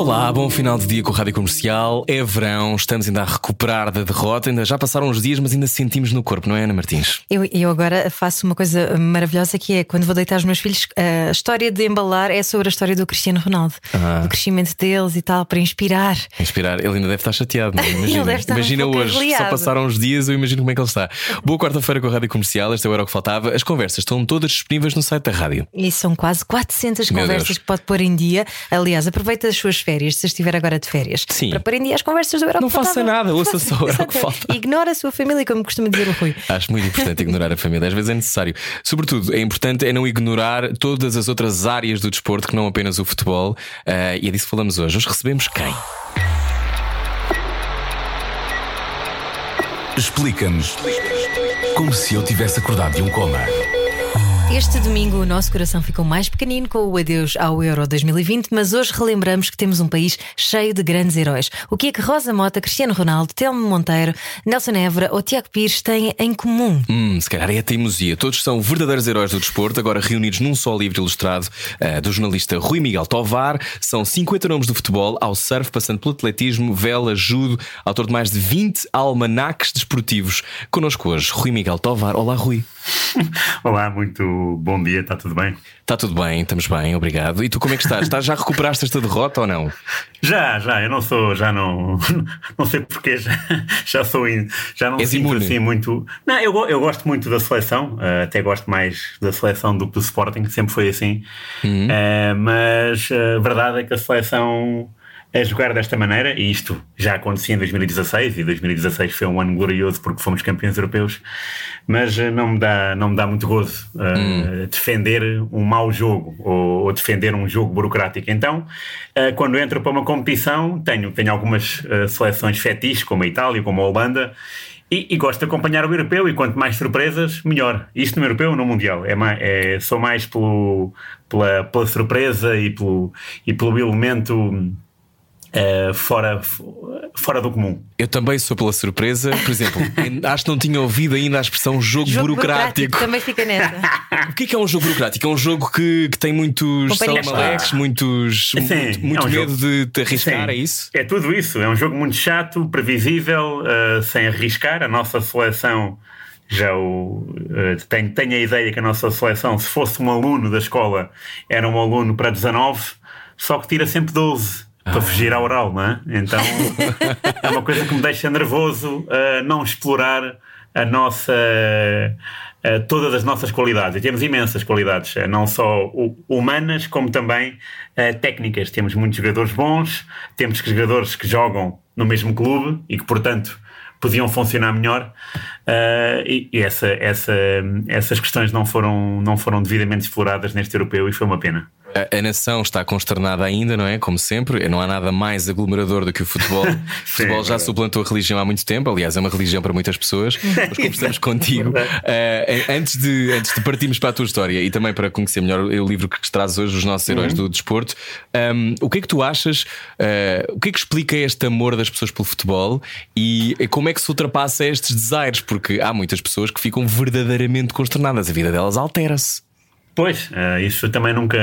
Olá, bom final de dia com a Rádio Comercial. É verão, estamos ainda a recuperar da derrota. Ainda já passaram uns dias, mas ainda sentimos no corpo, não é, Ana Martins? Eu, eu agora faço uma coisa maravilhosa que é quando vou deitar os meus filhos, a história de embalar é sobre a história do Cristiano Ronaldo, Ah. do crescimento deles e tal, para inspirar. Inspirar, ele ainda deve estar chateado, não é? Imagina, estar um imagina pouco hoje, só passaram uns dias, eu imagino como é que ele está. Boa quarta-feira com a Rádio Comercial, este é o Era o que Faltava. As conversas estão todas disponíveis no site da rádio. E são quase 400 Meu conversas Deus. que pode pôr em dia. Aliás, aproveita as suas férias, se estiver agora de férias, Sim. para dia as conversas do o Não que faça nada, ouça só, o que Exato. falta. Ignora a sua família, como costuma dizer o Rui. Acho muito importante ignorar a família, às vezes é necessário. Sobretudo, é importante é não ignorar todas as outras áreas do desporto que não apenas o futebol. Ah, e é disso que falamos hoje. Hoje recebemos quem? Explica-nos como se eu tivesse acordado de um coma. Este domingo o nosso coração ficou mais pequenino com o adeus ao Euro 2020, mas hoje relembramos que temos um país cheio de grandes heróis. O que é que Rosa Mota, Cristiano Ronaldo, Telmo Monteiro, Nelson Évora ou Tiago Pires têm em comum? Hum, se calhar é a teimosia. Todos são verdadeiros heróis do desporto, agora reunidos num só livro ilustrado ah, do jornalista Rui Miguel Tovar. São 50 nomes do futebol, ao surf, passando pelo atletismo, vela, judo, autor de mais de 20 almanaques desportivos. Connosco hoje, Rui Miguel Tovar. Olá, Rui. Olá, muito bom dia, está tudo bem? Está tudo bem, estamos bem, obrigado. E tu como é que estás? estás já recuperaste esta derrota ou não? Já, já, eu não sou, já não, não sei porque já, já sou, já não És sinto imune. assim muito. Não, eu, eu gosto muito da seleção, eh, até gosto mais da seleção do que do Sporting, sempre foi assim. Uhum. Eh, mas a verdade é que a seleção a jogar desta maneira, e isto já acontecia em 2016, e 2016 foi um ano glorioso porque fomos campeões europeus, mas eh, não me dá, não me dá muito gozo eh, defender um mau jogo ou, ou defender um jogo burocrático. Então, eh, quando entro para uma competição, tenho, tenho algumas eh, seleções fetiches, como a Itália, como a Holanda, e, e gosto de acompanhar o europeu, e quanto mais surpresas, melhor. Isto no europeu ou no mundial. É mais, é, sou mais pelo, pela, pela surpresa e pelo, e pelo elemento eh, fora, fora do comum. Eu também sou pela surpresa. Por exemplo, acho que não tinha ouvido ainda a expressão jogo, Jogo burocrático. Também fica nessa. O que é que é um jogo burocrático? É um jogo que, que tem muitos salamaleques, está. muitos, Sim, muito, muito é um medo jogo. de te arriscar, Sim, é isso? É tudo isso. É um jogo muito chato, previsível, eh, sem arriscar. A nossa seleção já o, tem, tem a ideia que a nossa seleção, se fosse um aluno da escola, era um aluno para 19, só que tira sempre 12. Para fugir à oral, não é? Então é uma coisa que me deixa nervoso eh, não explorar a nossa eh, todas as nossas qualidades. E temos imensas qualidades, eh, não só hu- humanas, como também eh, técnicas. Temos muitos jogadores bons, temos jogadores que jogam no mesmo clube e que, portanto, podiam funcionar melhor. E e essa, essa, essas questões não foram, não foram devidamente exploradas neste europeu e foi uma pena. A, a nação está consternada ainda, não é? Como sempre, não há nada mais aglomerador do que o futebol. o futebol já suplantou a religião há muito tempo, aliás, é uma religião para muitas pessoas. Mas conversamos contigo. Eh, antes, de, antes de partirmos para a tua história e também para conhecer melhor o livro que trazes hoje, Os Nossos Heróis do Desporto, um, o que é que tu achas? eh, o que é que explica este amor das pessoas pelo futebol e como é que se ultrapassa estes desaires? Porque há muitas pessoas que ficam verdadeiramente consternadas, a vida delas altera-se. Pois, eh, isso também nunca,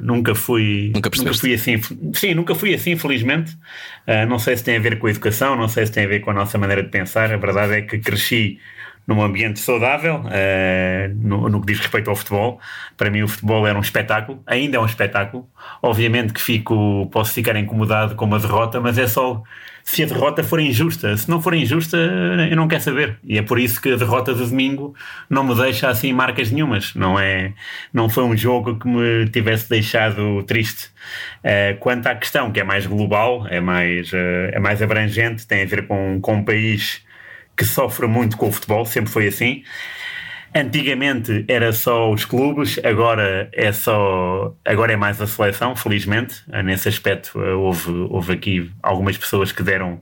nunca fui. Nunca percebeste? fui assim. Sim, nunca fui assim, felizmente. Eh, não sei se tem a ver com a educação, não sei se tem a ver com a nossa maneira de pensar. A verdade é que cresci num ambiente saudável, eh, no, no que diz respeito ao futebol. Para mim, o futebol era um espetáculo, ainda é um espetáculo. Obviamente que fico, posso ficar incomodado com uma derrota, mas é só se a derrota for injusta. Se não for injusta, eu não quero saber. E é por isso que a derrota de domingo não me deixa assim marcas nenhumas. Não, é, não foi um jogo que me tivesse deixado triste. Eh, quanto à questão, que é mais global, é mais, eh, é mais abrangente, tem a ver com, com um país que sofre muito com o futebol, sempre foi assim. Antigamente era só os clubes, agora é só agora é mais a seleção, felizmente. Eh, Nesse aspecto eh, houve, houve aqui algumas pessoas que deram,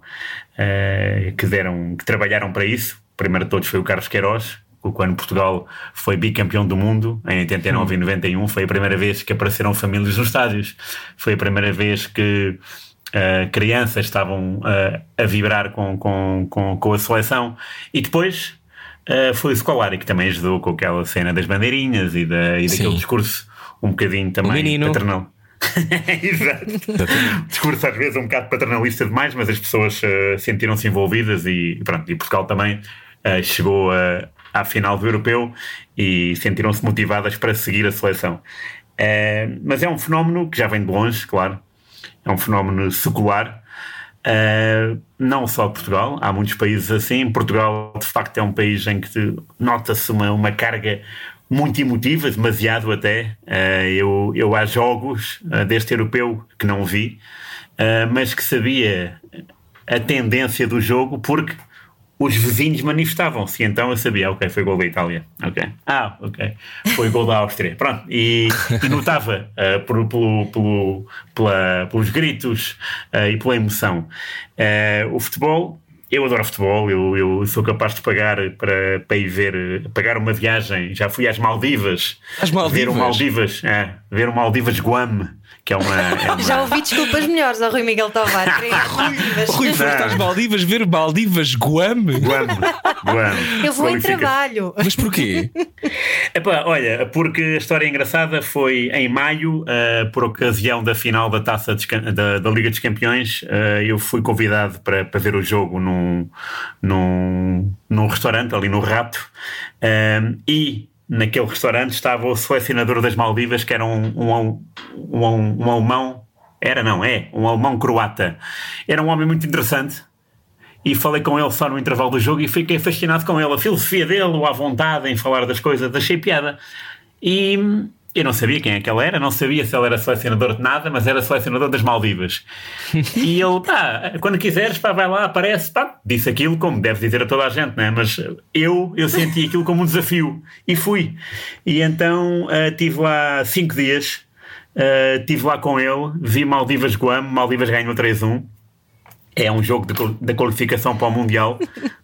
eh, que deram, que trabalharam para isso. O primeiro de todos foi o Carlos Queiroz, quando Portugal foi bicampeão do mundo, em 89 e 91, foi a primeira vez que apareceram famílias nos estádios. Foi a primeira vez que uh, crianças estavam uh, a vibrar com, com, com, com, a seleção. E depois uh, foi o Scolari, que também ajudou com aquela cena das bandeirinhas e, da, e daquele discurso um bocadinho também paternal. Exato. Discurso às vezes um bocado paternalista demais, mas as pessoas uh, sentiram-se envolvidas e pronto, e Portugal também uh, chegou a, à final do europeu e sentiram-se motivadas para seguir a seleção. Uh, mas é um fenómeno que já vem de longe, claro, é um fenómeno secular. Uh, não só Portugal, há muitos países assim. Portugal, de facto, é um país em que nota-se uma, uma carga muito emotiva, demasiado até. Uh, eu, eu há jogos uh, deste europeu que não vi, mas que sabia a tendência do jogo porque os vizinhos manifestavam-se. Então eu sabia, ok, foi gol da Itália. Ok. Ah, ok. Foi gol da Áustria. Pronto. E, e notava uh, por, pelo, pelo, pela, pelos gritos uh, e pela emoção. Uh, o futebol. Eu adoro futebol, eu, eu sou capaz de pagar para, para ir ver, pagar uma viagem. Já fui às Maldivas. Às Maldivas? Ver o Maldivas, é, ver o Maldivas Guam que é uma, é uma... Já ouvi desculpas melhores ao Rui Miguel Tovar. Rui, foste às Maldivas ver Maldivas Guam? Guam. Guam. Eu vou em trabalho. Mas porquê? Epá, olha, porque a história engraçada foi em maio, uh, por ocasião da final da taça da, da, Liga dos Campeões, uh, eu fui convidado para, para ver o jogo num, num, num restaurante ali no Rato uh, e naquele restaurante estava o selecionador das Maldivas, que era um, um, um, um alemão, era não, é, um alemão croata. Era um homem muito interessante e falei com ele só no intervalo do jogo e fiquei fascinado com ele, a filosofia dele, a vontade em falar das coisas, achei piada. E eu não sabia quem é que ele era, não sabia se ele era selecionador de nada, mas era selecionador das Maldivas. e ele, pá, quando quiseres, pá, vai lá, aparece, pá, disse aquilo como deve dizer a toda a gente, né? Mas eu, eu senti aquilo como um desafio e fui. E então uh, tive lá cinco dias, uh, estive lá com ele, vi Maldivas Guam, Maldivas ganhou 3-1. É um jogo da qualificação para o Mundial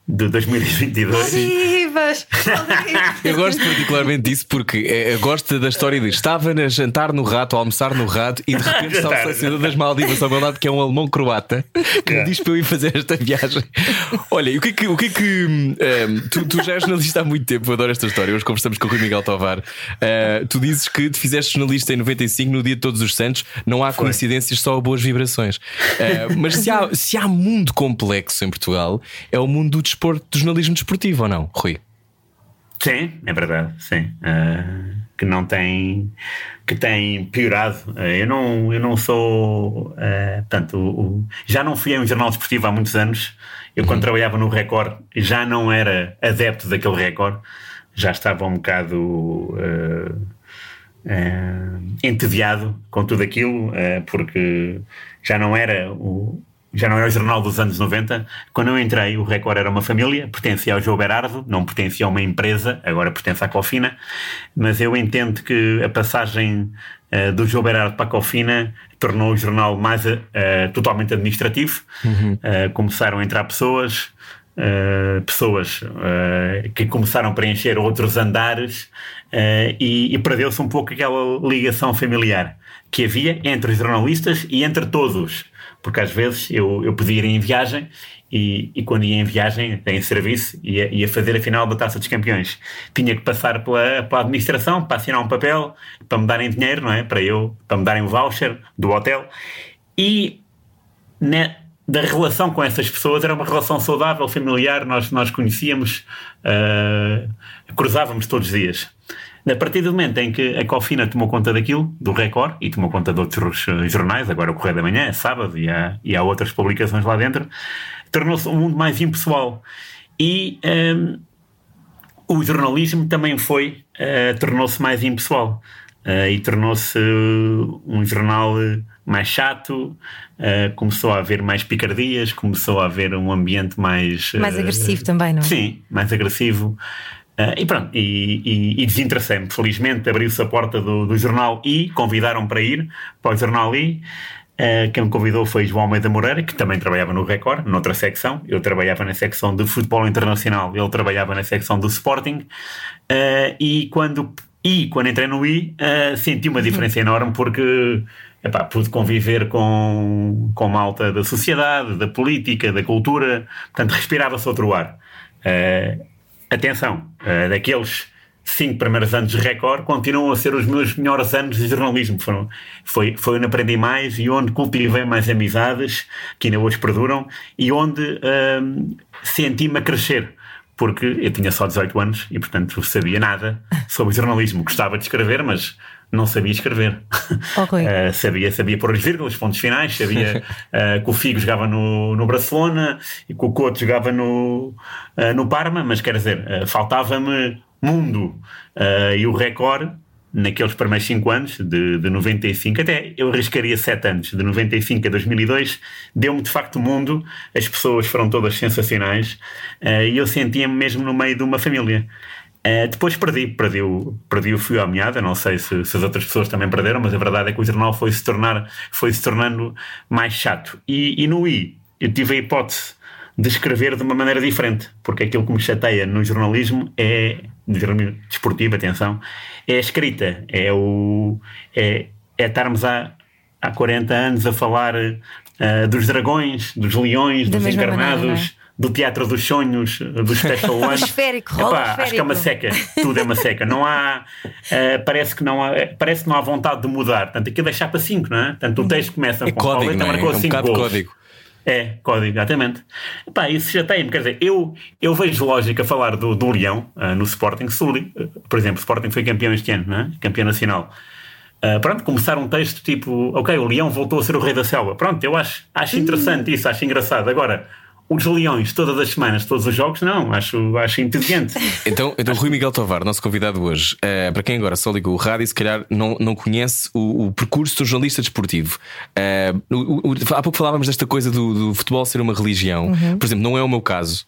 de 2022. Maldivas! eu gosto particularmente disso porque é, eu gosto da história de estava a jantar no rato, a almoçar no rato e de repente está o selecionador das Maldivas ao meu lado, que é um alemão croata, que me diz para eu ir fazer esta viagem. Olha, o que é que. O que, é que um, tu, tu, já és jornalista há muito tempo, eu adoro esta história. Hoje conversamos com o Rui Miguel Tovar. Uh, tu dizes que te fizeste jornalista em 95, no dia de Todos os Santos. Não há Foi. coincidências, só boas vibrações. Uh, mas se há, se há mundo complexo em Portugal, é o mundo do desporto, do jornalismo desportivo, ou não, Rui? Sim, é verdade, sim. Uh, que não tem que tem piorado. Uh, eu não eu não sou uh, portanto, o, o, já não fui a um jornal desportivo há muitos anos. Eu quando uhum. trabalhava no Record já não era adepto daquele Record, já estava um bocado uh, entediado com tudo aquilo, porque já não era o, já não é o jornal dos anos 90. Quando eu entrei, o Record era uma família, pertencia ao João Berardo, não pertencia a uma empresa, agora pertence à Cofina, mas eu entendo que a passagem uh, do João Berardo para a Cofina tornou o jornal mais uh, totalmente administrativo. Uhum. Uh, começaram a entrar pessoas, pessoas que começaram a preencher outros andares e, e perdeu-se um pouco aquela ligação familiar que havia entre os jornalistas e entre todos porque às vezes eu, eu podia ir em viagem e, e quando ia em viagem, em serviço, ia, ia fazer a final da Taça dos Campeões. Tinha que passar pela, pela administração para assinar um papel, para me darem dinheiro, não é? Para eu, para me darem um voucher do hotel. E né, da relação com essas pessoas era uma relação saudável, familiar, nós, nós conhecíamos, uh, cruzávamos todos os dias. A partir do momento em que a Cofina tomou conta daquilo, do Record, e tomou conta de outros eh, jornais, agora o Correio da Manhã, é sábado, e há, e há outras publicações lá dentro, tornou-se um mundo mais impessoal. E um, ehm, o jornalismo também foi, uh, tornou-se mais impessoal. Uh, e tornou-se um jornal mais chato, uh, começou a haver mais picardias, começou a haver um ambiente mais. Mais agressivo também, não é? Sim, mais agressivo. Uh, e pronto, e, e, e desinteressei-me. Felizmente abriu-se a porta do, do, jornal I, convidaram para ir para o jornal I. Uh, quem me convidou foi João Almeida Moreira, que também trabalhava no Record, noutra secção. Eu trabalhava na secção de futebol internacional, ele trabalhava na secção do Sporting. Uh, e, quando, e quando entrei no I, uh, senti uma diferença enorme porque epá, pude conviver com, com malta da sociedade, da política, da cultura, portanto respirava-se outro ar. Uh, atenção, uh, daqueles cinco primeiros anos de Record continuam a ser os meus melhores anos de jornalismo. Foram, foi, foi onde aprendi mais e onde cultivei mais amizades que ainda hoje perduram e onde uh, senti-me a crescer porque eu tinha só 18 anos e, portanto, sabia nada sobre jornalismo. Gostava de escrever, mas não sabia escrever. Okay. Uh, sabia, sabia pôr as vírgulas, pontos finais, sabia uh, que o Figo jogava no, no Barcelona e que o Couto jogava no, uh, no Parma, mas quer dizer, faltava-me mundo. e o recorde naqueles primeiros 5 anos, de, de 95, até eu arriscaria 7 anos, de 95 a 2002, deu-me de facto o mundo, as pessoas foram todas sensacionais uh, e eu sentia-me mesmo no meio de uma família. Uh, depois perdi, perdi o, perdi o fio à meada, não sei se, se, as outras pessoas também perderam, mas a verdade é que o jornal foi se, tornar, foi se tornando mais chato. E, e no I, eu tive a hipótese de escrever de uma maneira diferente, porque aquilo que me chateia no jornalismo é, desportivo, atenção, é a escrita, é, o, é, é estarmos há, há 40 anos a falar uh, dos dragões, dos leões, da dos encarnados. Maneira, é? Do Teatro dos Sonhos, do Special One. esférico, Epá, Acho que é uma seca, tudo é uma seca. Não há, uh, parece, que não há, parece que não há vontade de mudar. Portanto, aquilo é chapa 5, não é? Portanto, o texto começa é com código, não é? marcou é um 5 gols. código. É, código, exatamente. Epá, isso já tem, quer dizer, eu, eu vejo lógica falar do, do Leão uh, no Sporting. Se, por exemplo, o Sporting foi campeão este ano, é? campeão nacional. Uh, pronto, começar um texto tipo, ok, o Leão voltou a ser o rei da selva. Pronto, eu acho, acho interessante isso, acho engraçado. Agora, os leões todas as semanas, todos os jogos, não, acho, acho inteligente. Então, então Rui Miguel Tovar, nosso convidado hoje, uh, para quem agora só ligou o rádio, se calhar não, não conhece o, o percurso do jornalista desportivo. Uh, o, o, há pouco falávamos desta coisa do, do futebol ser uma religião. Uhum. Por exemplo, não é o meu caso.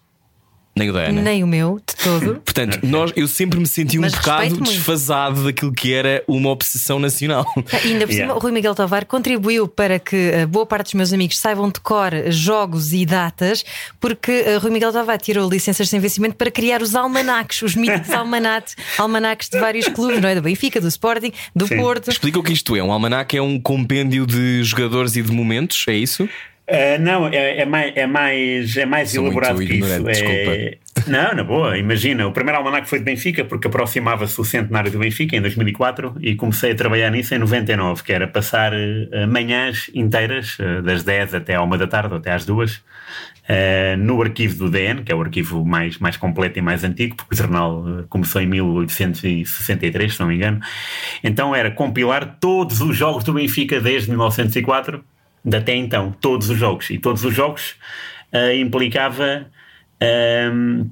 Nem o da Ana. Nem o meu, de todo. Portanto, nós, eu sempre me senti um Mas bocado desfasado daquilo que era uma obsessão nacional. E ainda por cima, o Rui Miguel Tovar contribuiu para que eh, boa parte dos meus amigos saibam de cor jogos e datas, porque uh, Rui Miguel Tovar tirou licenças sem vencimento para criar os almanacs, os míticos almanacs, almanacs de vários clubes, não é? Do Benfica, do Sporting, do Sim. Porto. Explica o que isto é. Um almanac é um compêndio de jogadores e de momentos, é isso? Uh, não, é, é, mais, é mais, é mais elaborado que isso. É... Não, na boa, imagina. O primeiro almanac foi de Benfica, porque aproximava-se o centenário do Benfica em 2004 e comecei a trabalhar nisso em 99, que era passar uh, manhãs inteiras, uh, das 10 até à 1 da tarde, até às 2, no arquivo do DN, que é o arquivo mais, mais completo e mais antigo, porque o jornal começou em 1863, se não me engano. Então era compilar todos os jogos do Benfica desde 1904 de até então, todos os jogos. E todos os jogos uh, implicava. Um,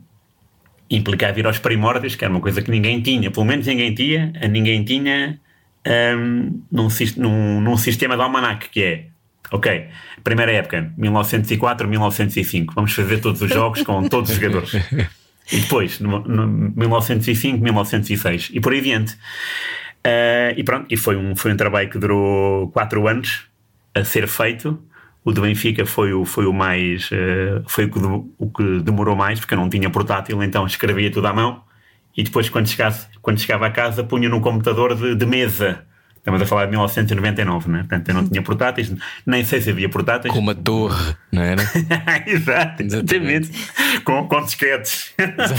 implicava ir aos primórdios, que era uma coisa que ninguém tinha, pelo menos ninguém tinha, ninguém tinha um, num, num, num sistema de almanac, que é Ok, primeira época, 1904, 1905. Vamos fazer todos os jogos com todos os jogadores. E depois, no, no 1905, 1906 e por aí adiante. Uh, e pronto, e foi um, foi um trabalho que durou 4 anos a ser feito. O do Benfica foi o, foi o mais uh, foi o que, o que demorou mais, porque eu não tinha portátil, então escrevia tudo à mão e depois, quando, chegasse, quando chegava a casa, punha num computador de, de mesa. Estamos a falar de 1999, né? Portanto, eu não tinha portáteis, nem sei se havia portáteis. Com uma torre, não era? Exato, exatamente. com, com disquetes. Exato.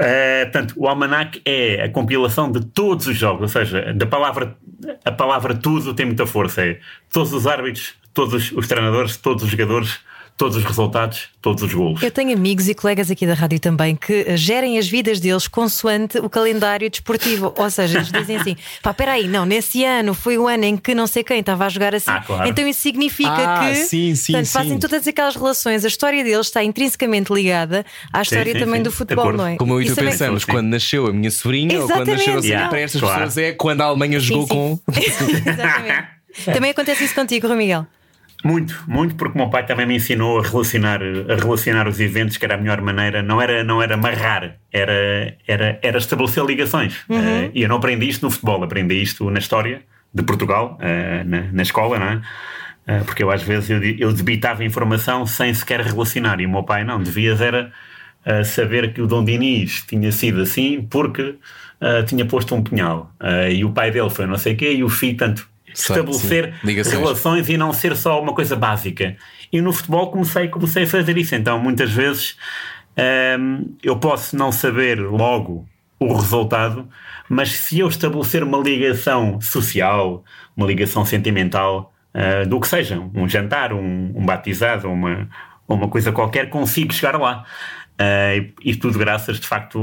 uh, portanto, o Almanac é a compilação de todos os jogos, ou seja, da palavra, a palavra tudo tem muita força. É todos os árbitros, todos os treinadores, todos os jogadores todos os resultados, todos os golos. Eu tenho amigos e colegas aqui da rádio também que gerem as vidas deles consoante o calendário desportivo. Ou seja, eles dizem assim: pá, peraí, não, nesse ano foi o ano em que não sei quem estava a jogar assim. Ah, claro. Então isso significa ah, que sim, sim, portanto, sim. fazem todas aquelas relações. A história deles está intrinsecamente ligada à história sim, sim, também do futebol, não é? Como eu e tu pensamos, também... quando nasceu a minha sobrinha Exatamente, ou quando nasceu a yeah, para estas claro. pessoas é quando a Alemanha jogou com. Exatamente. Também acontece isso contigo, Rui Miguel. Muito, muito, porque o meu pai também me ensinou a relacionar, a relacionar os eventos, que era a melhor maneira, não era, não era amarrar, era, era, era estabelecer ligações. Uhum. Uh, e eu não aprendi isto no futebol, aprendi isto na história, de Portugal na, na escola, não é? porque eu às vezes eu, eu debitava informação sem sequer relacionar e o meu pai não, devias era uh, saber que o Dom Dinis tinha sido assim porque uh, tinha posto um punhal uh, e o pai dele foi não sei o quê e o filho tanto estabelecer relações e não ser só uma coisa básica. E no futebol comecei, comecei a fazer isso. Então muitas vezes um, eu posso não saber logo o resultado mas se eu estabelecer uma ligação social uma ligação sentimental uh, do que seja, um jantar, um, um batizado, uma, uma coisa qualquer, consigo chegar lá. Uh, e tudo graças, de facto,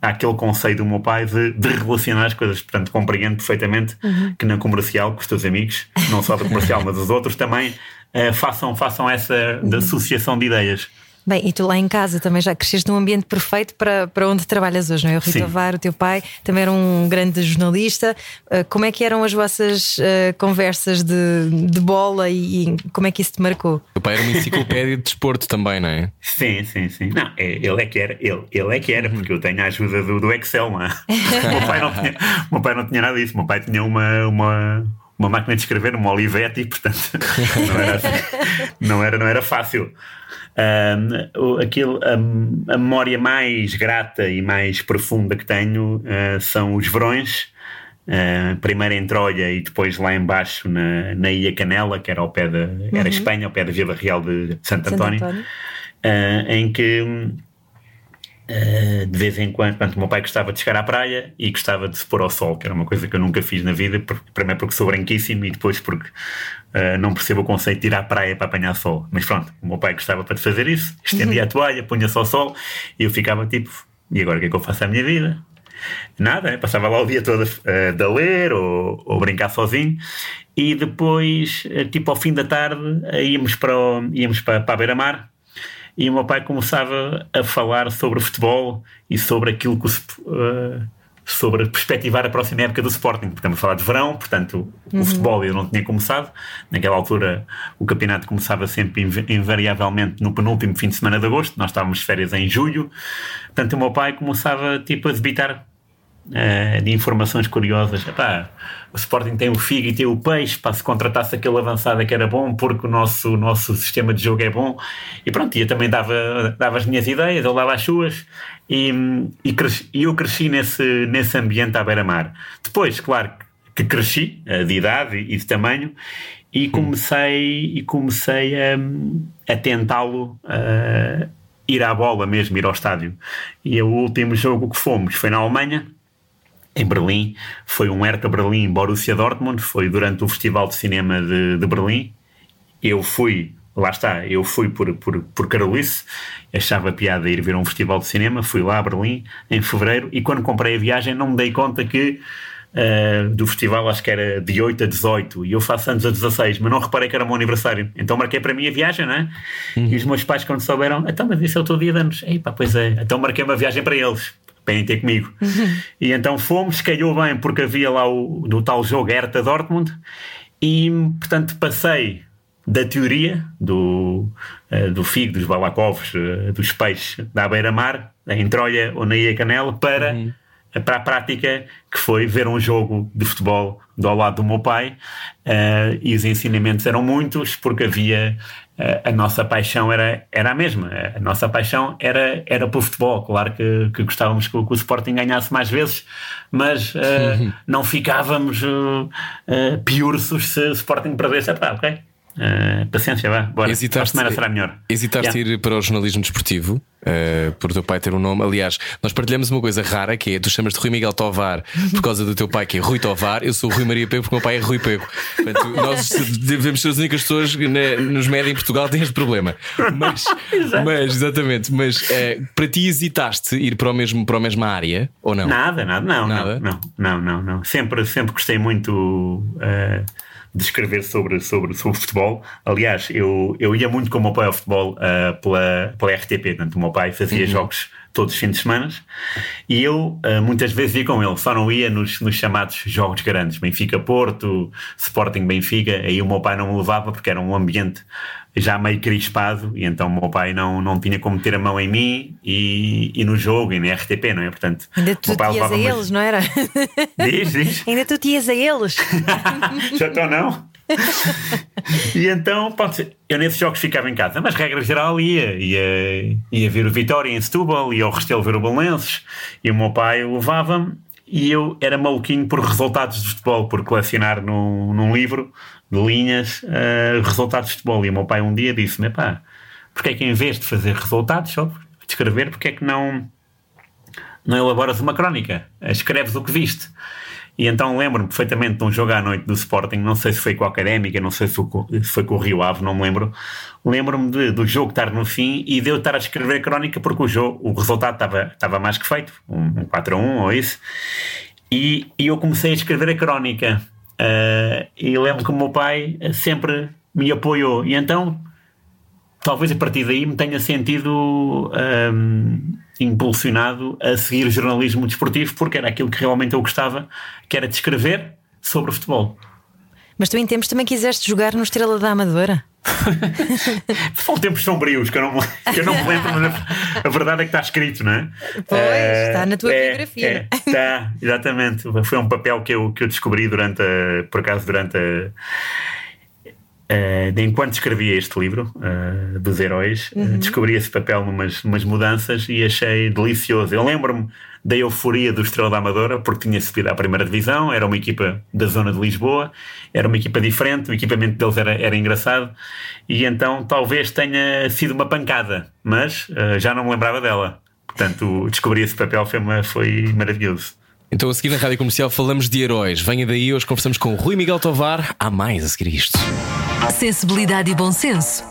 àquele conceito do meu pai de, de, relacionar as coisas. Portanto, compreendo perfeitamente uhum. que na comercial, com os teus amigos, não só da comercial, mas os outros também, uh, façam, façam essa uhum. associação de ideias. Bem, e tu lá em casa também já cresceste num ambiente perfeito para, para onde trabalhas hoje, não é? O Rito Tovar, o teu pai, também era um grande jornalista. Uh, como é que eram as vossas uh, conversas de, de bola e, e, como é que isso te marcou? O pai era uma enciclopédia de desporto também, não é? Sim, sim, sim. Não, é, ele é que era, ele, ele é que era, porque eu tenho a ajuda do, do Excel, não é? o, meu pai não tinha, o meu pai não tinha nada disso, o meu pai tinha uma, uma, uma máquina de escrever, uma Olivetti, portanto não era, assim, não era, não era fácil. Um, aquilo, a, a, memória mais grata e mais profunda que tenho uh, são os verões. Uh, primeiro em Trolha e depois lá embaixo na, na Ilha Canela, que era ao pé da era uhum. Espanha, ao pé da Vila Real de Santo, Santo António, António. Uh, em que Uh, de vez em quando, portanto, o meu pai gostava de chegar à praia e gostava de se pôr ao sol, que era uma coisa que eu nunca fiz na vida, primeiro porque sou branquíssimo e depois porque uh, não percebo o conceito de ir à praia para apanhar sol. Mas pronto, o meu pai gostava para fazer isso, estendia uhum. a toalha, punha-se ao sol e eu ficava tipo, e agora o que é que eu faço à minha vida? Nada, né? passava lá o dia todo uh, de ler ou, ou, brincar sozinho e depois, tipo ao fim da tarde, íamos para, o, íamos para, para a beira-mar e o meu pai começava a falar sobre futebol e sobre aquilo que o, uh, sobre perspectivar a próxima época do Sporting, porque estamos a falar de verão, portanto uhum. o futebol eu não tinha começado, naquela altura o campeonato começava sempre invariavelmente no penúltimo fim de semana de agosto, nós estávamos de férias em julho, portanto o meu pai começava tipo a debitar uh, de informações curiosas, Epá, o Sporting tem o Figo e tem o Peixe, para se contratasse aquele avançado que era bom, porque o nosso, o nosso sistema de jogo é bom. E pronto, eu também dava, dava as minhas ideias, ele dava as suas, e, e, cresci, e eu cresci nesse, nesse ambiente à beira-mar. Depois, claro, que cresci uh, de idade e de tamanho, e comecei, e comecei a, a tentá-lo. Uh, ir à bola mesmo, ir ao estádio. E o último jogo que fomos foi na Alemanha, em Berlim. Foi um Hertha Berlim Borussia Dortmund, foi durante o Festival de Cinema de, de Berlim. Eu fui, lá está, eu fui por, por, por Carolice, achava piada ir ver um festival de cinema, fui lá a Berlim em fevereiro e quando comprei a viagem não me dei conta que Uh, do festival, acho que era de 8 a 18 e eu faço anos a 16, mas não reparei que era o meu aniversário. Então marquei para mim a viagem, né? Uhum. E os meus pais, quando souberam, então, mas isso é o teu dia de anos. Pois é. Então marquei uma viagem para eles vêm ter comigo. Uhum. E então fomos, calhou bem porque havia lá o do tal jogo Hertha Dortmund e portanto passei da teoria do, uh, do figo, dos balakovs, uh, dos peixes da beira-mar, em Troia ou na Ilha Canela, para, uhum. para a prática que foi ver um jogo de futebol do lado do meu pai uh, e os ensinamentos eram muitos porque havia a nossa paixão era, era a mesma. A nossa paixão era, era para o futebol. Claro que, que gostávamos que, que, o Sporting ganhasse mais vezes, mas uh, não ficávamos uh, uh, piursos se o Sporting perdesse. Epá, ok. Uh, paciência, vá, bora. Hesitaste, a semana será melhor. Hesitaste yeah. ir para o jornalismo desportivo? Uh, por teu pai ter um nome. Aliás, nós partilhamos uma coisa rara que é tu chamas de Rui Miguel Tovar por causa do teu pai, que é Rui Tovar, eu sou Rui Maria Pego porque o meu pai é Rui Pego. Portanto, nós devemos ser as únicas pessoas que nos média em Portugal têm este problema. Mas, mas exatamente, mas uh, para ti hesitaste ir para, o mesmo, para a mesma área ou não? Nada, nada, não, nada? não, não, não, não, Sempre, sempre gostei muito. Uh, de escrever sobre, sobre, sobre futebol. Aliás, eu, eu ia muito com o meu pai ao futebol uh, pela, pela RTP. Portanto, o meu pai fazia uhum. jogos todos os fins de semana. E eu uh, muitas vezes ia com ele, só não ia nos, nos chamados jogos grandes, Benfica-Porto, Sporting-Benfica. Aí o meu pai não me levava porque era um ambiente já meio crispado e então o meu pai não, não tinha como ter a mão em mim e, e no jogo e na RTP, não é? Portanto, ainda tu ias a eles, não era? Diz, diz. Ainda tu ias a eles. já estou não? e então, pode eu nesses jogos ficava em casa, mas regra geral ia, ia, ia ver o Vitória em Setúbal, ia ao Restelo ver o Belenenses e o meu pai levava-me e eu era maluquinho por resultados de futebol, por colecionar num, num livro de linhas uh, resultados de futebol. E o meu pai um dia disse-me: pá, porque é que em vez de fazer resultados, só descrever, porque é que não, não elaboras uma crónica? Escreves o que viste. E então lembro-me perfeitamente de um jogo à noite do Sporting, não sei se foi com a Académica, não sei se foi com o Rio Ave, não me lembro. Lembro-me do jogo estar no fim e de eu estar a escrever a crónica porque o jogo, o resultado estava, estava mais que feito, um, um 4 a 1 ou isso. E, e eu comecei a escrever a crónica. Uh, e lembro que o meu pai sempre me apoiou. E então, talvez a partir daí me tenha sentido um, impulsionado a seguir jornalismo desportivo, porque era aquilo que realmente eu gostava, que era de escrever sobre o futebol. Mas tu em tempos também quiseste jogar no Estrela da Amadora? São tempos sombrios que eu não, que eu não me lembro, mas a, verdade é que está escrito, não é? Pois, uh, está na tua é, biografia. É, está, exatamente. Foi um papel que eu, que eu descobri durante a, por acaso, durante a. Uh, de enquanto escrevia este livro uh, dos heróis, uhum. descobri esse papel numas, numas mudanças e achei delicioso. Eu lembro-me da euforia do Estrela da Amadora, porque tinha subido à primeira divisão, era uma equipa da zona de Lisboa, era uma equipa diferente, o equipamento deles era, era engraçado, e então talvez tenha sido uma pancada, mas uh, já não me lembrava dela. Portanto, descobrir esse papel foi, uma, foi maravilhoso. Então, a seguir na rádio comercial, falamos de heróis. Venha daí, hoje conversamos com Rui Miguel Tovar. Há mais a seguir isto. Sensibilidade e bom senso.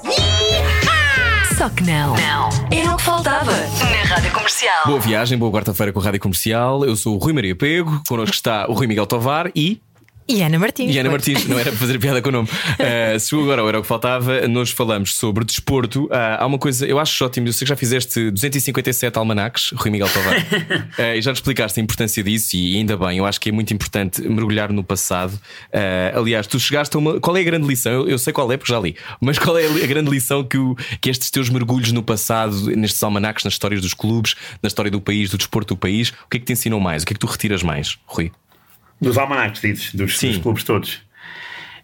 Só que não. Não. Era o que faltava na Rádio Comercial. Boa viagem, boa quarta-feira com a Rádio Comercial. Eu sou o Rui Maria Pego, connosco está o Rui Miguel Tovar e. E Ana Martins. E Ana Martins, não era para fazer piada com o nome. Uh, se agora era o que faltava, nós falamos sobre desporto. Uh, há uma coisa, eu acho ótimo, eu sei que já fizeste 257 almanacs, Rui Miguel Tovar, uh, e já te explicaste a importância disso, e ainda bem, eu acho que é muito importante mergulhar no passado. Uh, aliás, tu chegaste a uma. Qual é a grande lição? Eu, eu, sei qual é, porque já li, mas qual é a grande lição que, o, que estes teus mergulhos no passado, nestes almanacs, nas histórias dos clubes, na história do país, do desporto do país, o que é que te ensinam mais? O que é que tu retiras mais, Rui? Dos almanacs, dizes, dos, dos clubes todos.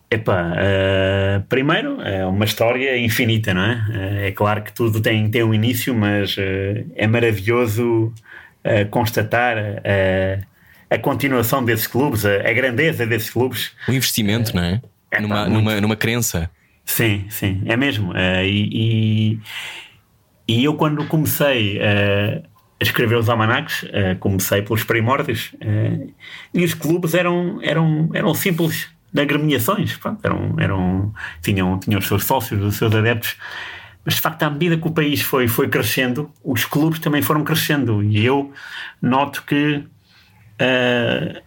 Epá, uh, primeiro é uma história infinita, não é? Uh, é claro que tudo tem, tem um início, mas uh, é maravilhoso constatar a continuação desses clubes, a, a, grandeza desses clubes. O investimento, não é? Epá, numa, numa, numa crença. Sim, sim, é mesmo. e, e, e, eu, quando comecei a escrever os almanacs, uh, comecei pelos primórdios, uh, e os clubes eram, eram, eram simples agremiações, eram, eram, tinham, tinham os seus sócios, os seus adeptos, mas de facto, à medida que o país foi, foi crescendo, os clubes também foram crescendo, e eu noto que uh,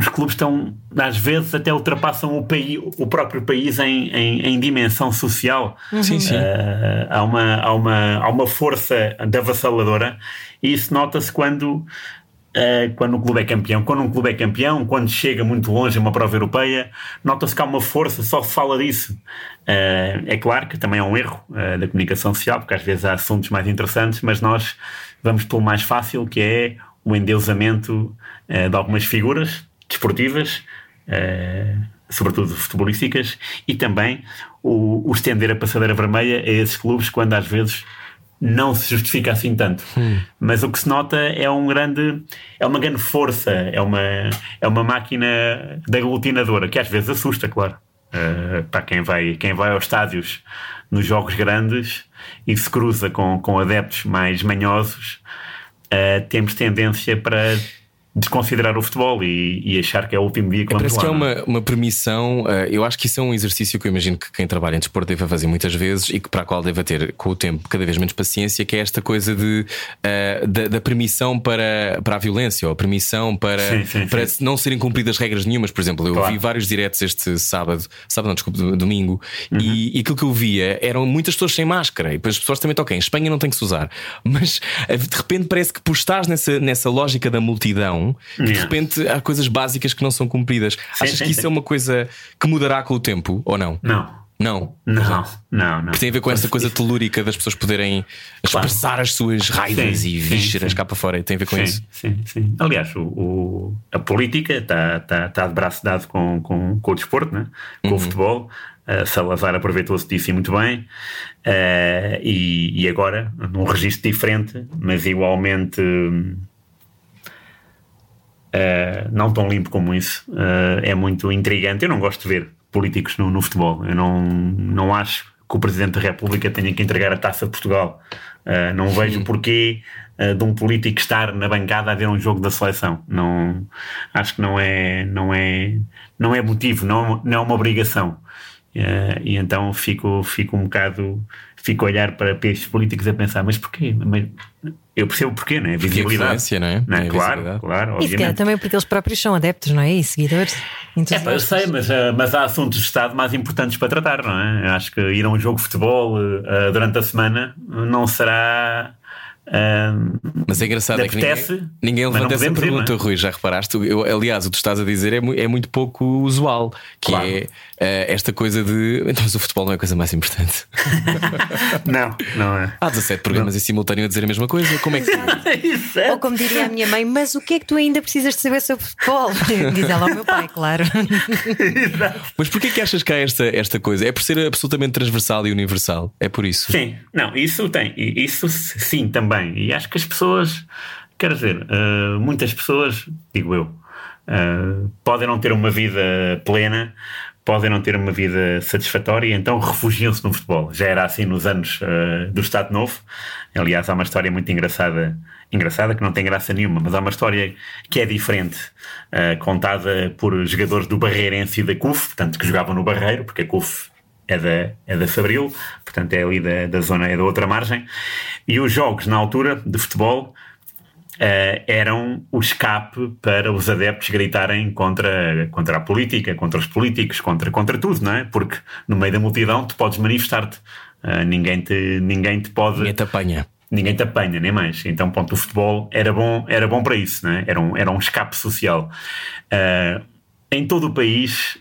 os clubes estão, às vezes, até ultrapassam o, país, o próprio país em, em, em dimensão social. Uhum. Sim, sim. Uh, há, uma, há, uma, há uma força avassaladora e isso nota-se quando. Uh, quando o clube é campeão, quando um clube é campeão, quando chega muito longe a uma prova europeia, nota-se que há uma força, só se fala disso. Uh, é claro que também é um erro da comunicação social, porque às vezes há assuntos mais interessantes, mas nós vamos pelo mais fácil, que é o endeusamento de algumas figuras, desportivas, uh, sobretudo futebolísticas, e também o, o, estender a passadeira vermelha a esses clubes quando às vezes não se justifica assim tanto. Hum. Mas o que se nota é um grande, é uma grande força, é uma, é uma máquina de aglutinadora que às vezes assusta, claro. Uh, para quem vai, quem vai aos estádios nos jogos grandes e se cruza com, com adeptos mais manhosos, uh, temos tendência para desconsiderar o futebol e, e, achar que é o último dia que vamos Parece lá, que é uma, uma permissão. uh, eu acho que isso é um exercício que eu imagino que quem trabalha em desporto deve fazer muitas vezes e que para a qual deve ter com o tempo cada vez menos paciência, que é esta coisa de, uh, da, da permissão para, para a violência ou a permissão para, Sim, sim, para sim. não serem cumpridas regras nenhumas. Por exemplo, eu Claro. vi vários diretos este sábado, sábado não, desculpe, domingo, Uhum. e, e aquilo que eu via eram muitas pessoas sem máscara. E depois as pessoas também tocam. Em Espanha não tem que se usar, mas uh, de repente parece que por estás nessa, nessa lógica da multidão, que de repente há coisas básicas que não são cumpridas. Sim, Achas sim, que isso sim. é uma coisa que mudará com o tempo ou não? Não, Não. não, não, não. Tem a ver com essa coisa telúrica das pessoas poderem Claro. expressar as suas raivas Sim, e vísceras cá para fora. Tem a ver com sim, isso. Sim, sim. Aliás, o, o- a política está tá, tá de braço dado com, com, com o desporto, né? com Uhum. o futebol. Uh, Salazar aproveitou-se disso e muito bem. Uh, e, e agora, num registro diferente, mas igualmente. hum, uh, não tão limpo como isso, uh, é muito intrigante. Eu não gosto de ver políticos no, no futebol. Eu não, não acho que o Presidente da República tenha que entregar a taça de Portugal. Uh, não vejo porquê de um político estar na bancada a ver um jogo da seleção. Não, acho que não é, não é, não é motivo, não, não é uma obrigação. E então fico, fico um bocado, fico a olhar para, para estes políticos a pensar, mas porquê? Mas eu percebo porquê, não é? Porque a Visibilidade. influência, não é? Não é? É a Claro, visibilidade. claro, E se calhar obviamente. também porque eles próprios são adeptos, não é? E seguidores. É, pá, eu sei, mas, ah, mas há assuntos de Estado mais importantes para tratar, não é? Eu acho que ir a um jogo de futebol ah, durante a semana não será. Mas é engraçado é que ninguém, Apetece, ninguém levanta não essa ir, pergunta, não é? Rui. Já reparaste? Eu, aliás, o que tu estás a dizer é, mu- é muito pouco usual, que Claro. é eh, esta coisa de. Então, mas o futebol não é a coisa mais importante. não, não é. Há 17 programas em simultâneo a dizer a mesma coisa. Como é que. Ou como diria a minha mãe, mas o que é que tu ainda precisas de saber sobre futebol? Diz ela ao meu pai, claro. Mas porquê que achas que há esta, esta coisa? É por ser absolutamente transversal e universal? É por isso? Sim, não, isso tem, isso sim também. E acho que as pessoas, quer dizer, ah, muitas pessoas, digo eu, ah, podem não ter uma vida plena, podem não ter uma vida satisfatória, então refugiam-se no futebol. Já era assim nos anos ah, do Estado Novo. Aliás, há uma história muito engraçada. Engraçada, que não tem graça nenhuma, mas há uma história que é diferente, ah, contada por jogadores do Barreirense e da CUF, portanto, que jogavam no Barreiro, porque a CUF é da, é da Fabril, portanto é ali da, da zona, é da outra margem. E os jogos na altura de futebol eh, eram o escape para os adeptos gritarem contra, contra a política, contra os políticos, contra, contra tudo, não é? Porque no meio da multidão tu podes manifestar-te. Eh, ninguém, te, ninguém te pode Ninguém te apanha. ninguém te apanha, nem mais. Então, ponto, o futebol era bom, era bom para isso, né? era, um, era um escape social. Ah, em todo o país,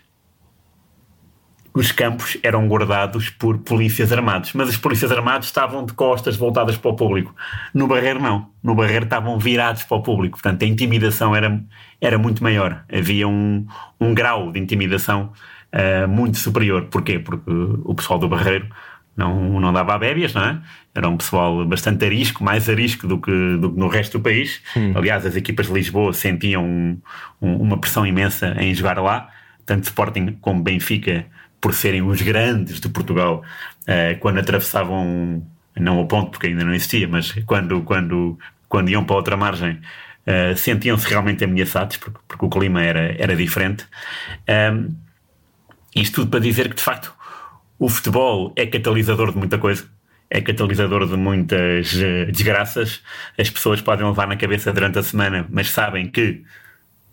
os campos eram guardados por polícias armados, mas os polícias armados estavam de costas voltadas para o público. No Barreiro, não. No Barreiro estavam virados para o público, portanto, a intimidação era, era muito maior. Havia um, um grau de intimidação ah, muito superior. Porquê? Porque o pessoal do Barreiro não, não dava a bébias, não é? Era um pessoal bastante arisco, mais arisco do que, do que no resto do país. Aliás, as equipas de Lisboa sentiam um- um- uma pressão imensa em jogar lá, tanto Sporting como Benfica, por serem os grandes de Portugal, eh, quando atravessavam, não o ponto porque ainda não existia, mas quando, quando, quando iam para outra margem, eh, sentiam-se realmente ameaçados, porque, porque o clima era, era diferente. Ahm, isto tudo para dizer que, de facto, o futebol é catalisador de muita coisa. É catalisador de muitas eh, desgraças. As pessoas podem levar na cabeça durante a semana, mas sabem que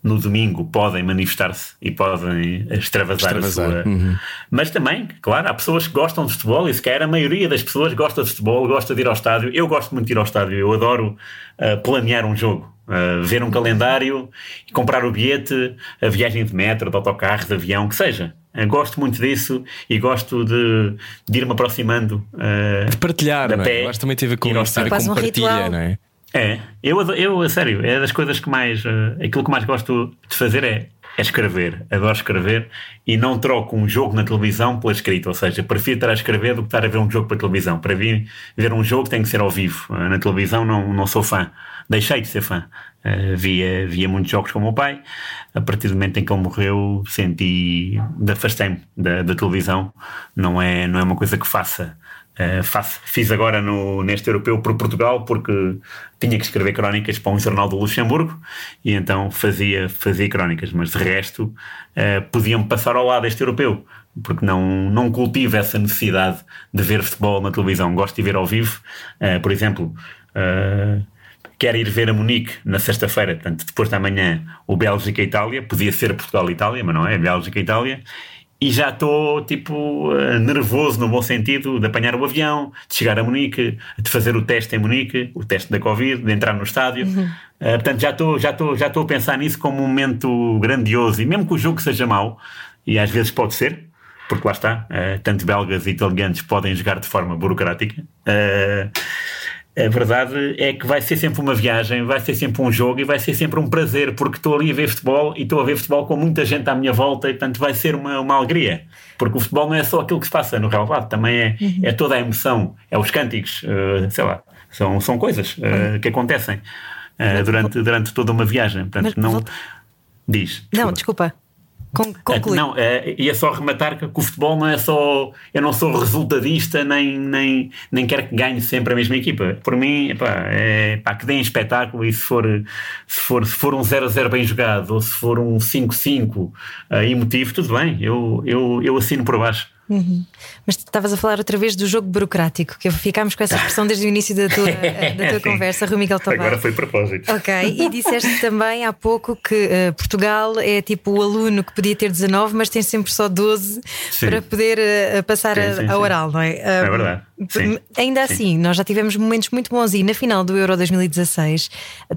no domingo podem manifestar-se e podem extravasar, Extravasar, a sua. uhum. Mas também, claro, há pessoas que gostam de futebol e se calhar a maioria das pessoas gosta de futebol, gosta de ir ao estádio. Eu gosto muito de ir ao estádio, eu adoro ah, planear um jogo. ah, ver um calendário, comprar o bilhete, a viagem de metro, de autocarro, de avião, que seja. Ah, gosto muito disso e gosto de, de ir-me aproximando. ah, Partilhar, Da não pé, é? Eu acho que também teve com, com Quase um partilha, ritual. não é? É, eu, eu, sério, é das coisas que mais. eh, aquilo que mais gosto de fazer é, é escrever. Adoro escrever e não troco um jogo na televisão pela escrita. Ou seja, prefiro estar a escrever do que estar a ver um jogo para televisão. Para mim, ver um jogo tem que ser ao vivo. Eh, Na televisão não, não sou fã. Deixei de ser fã. Eh, via, via muitos jogos com o meu pai. A partir do momento em que ele morreu, senti. afastei-me da, da televisão. Não é, não é uma coisa que faça Faço, fiz agora no, neste europeu por Portugal porque tinha que escrever crónicas para um jornal do Luxemburgo e então fazia, fazia crónicas, mas de resto uh, podiam passar ao lado este europeu porque não, não cultivo essa necessidade de ver futebol na televisão. Gosto de ver ao vivo, uh, por exemplo. Quero ir ver a Munique na sexta-feira, portanto, depois da manhã, o Bélgica-Itália, podia ser Portugal-Itália, mas não é, Bélgica-Itália, e já estou tipo eh, nervoso no bom sentido de apanhar o avião, de chegar a Munique, de fazer o teste em Munique, o teste da Covid, de entrar no estádio. Uhum. Uh, portanto, já estou já já a pensar nisso como um momento grandioso e mesmo que o jogo seja mau, e às vezes pode ser, porque lá está, uh, tanto belgas e italianos podem jogar de forma burocrática. Uh, a verdade é que vai ser sempre uma viagem, vai ser sempre um jogo e vai ser sempre um prazer, porque estou ali a ver futebol e estou a ver futebol com muita gente à minha volta e, portanto, vai ser uma, uma alegria. Porque o futebol não é só aquilo que se passa no relevado, também é, uhum. é toda a emoção, é os cânticos, uh, sei lá, são, são coisas uh, que acontecem uh, durante, durante toda uma viagem. Portanto, Mas, não. Diz. Não, desculpa. Conclui. Não, é, ia só rematar que, o futebol não é só. Eu não sou resultadista, nem, nem, nem quero que ganhe sempre a mesma equipa. Por mim, epá, é pá, que deem espetáculo e se for, se for, se for um 0-0 bem jogado ou se for um 5-5 uh, emotivo, tudo bem, eu, eu, eu assino por baixo. Uhum. Mas estavas a falar outra vez do jogo burocrático, que ficámos com essa expressão desde o início da tua, da tua conversa, Rui Miguel Tavares. Agora foi propósito. Ok, e disseste também há pouco que uh, Portugal é tipo o aluno que podia ter 19, mas tem sempre só 12 sim. para poder uh, passar sim, sim, a, oral, não é? Um, é verdade. Sim. Ainda assim, nós já tivemos momentos muito bons e na final do Euro 2016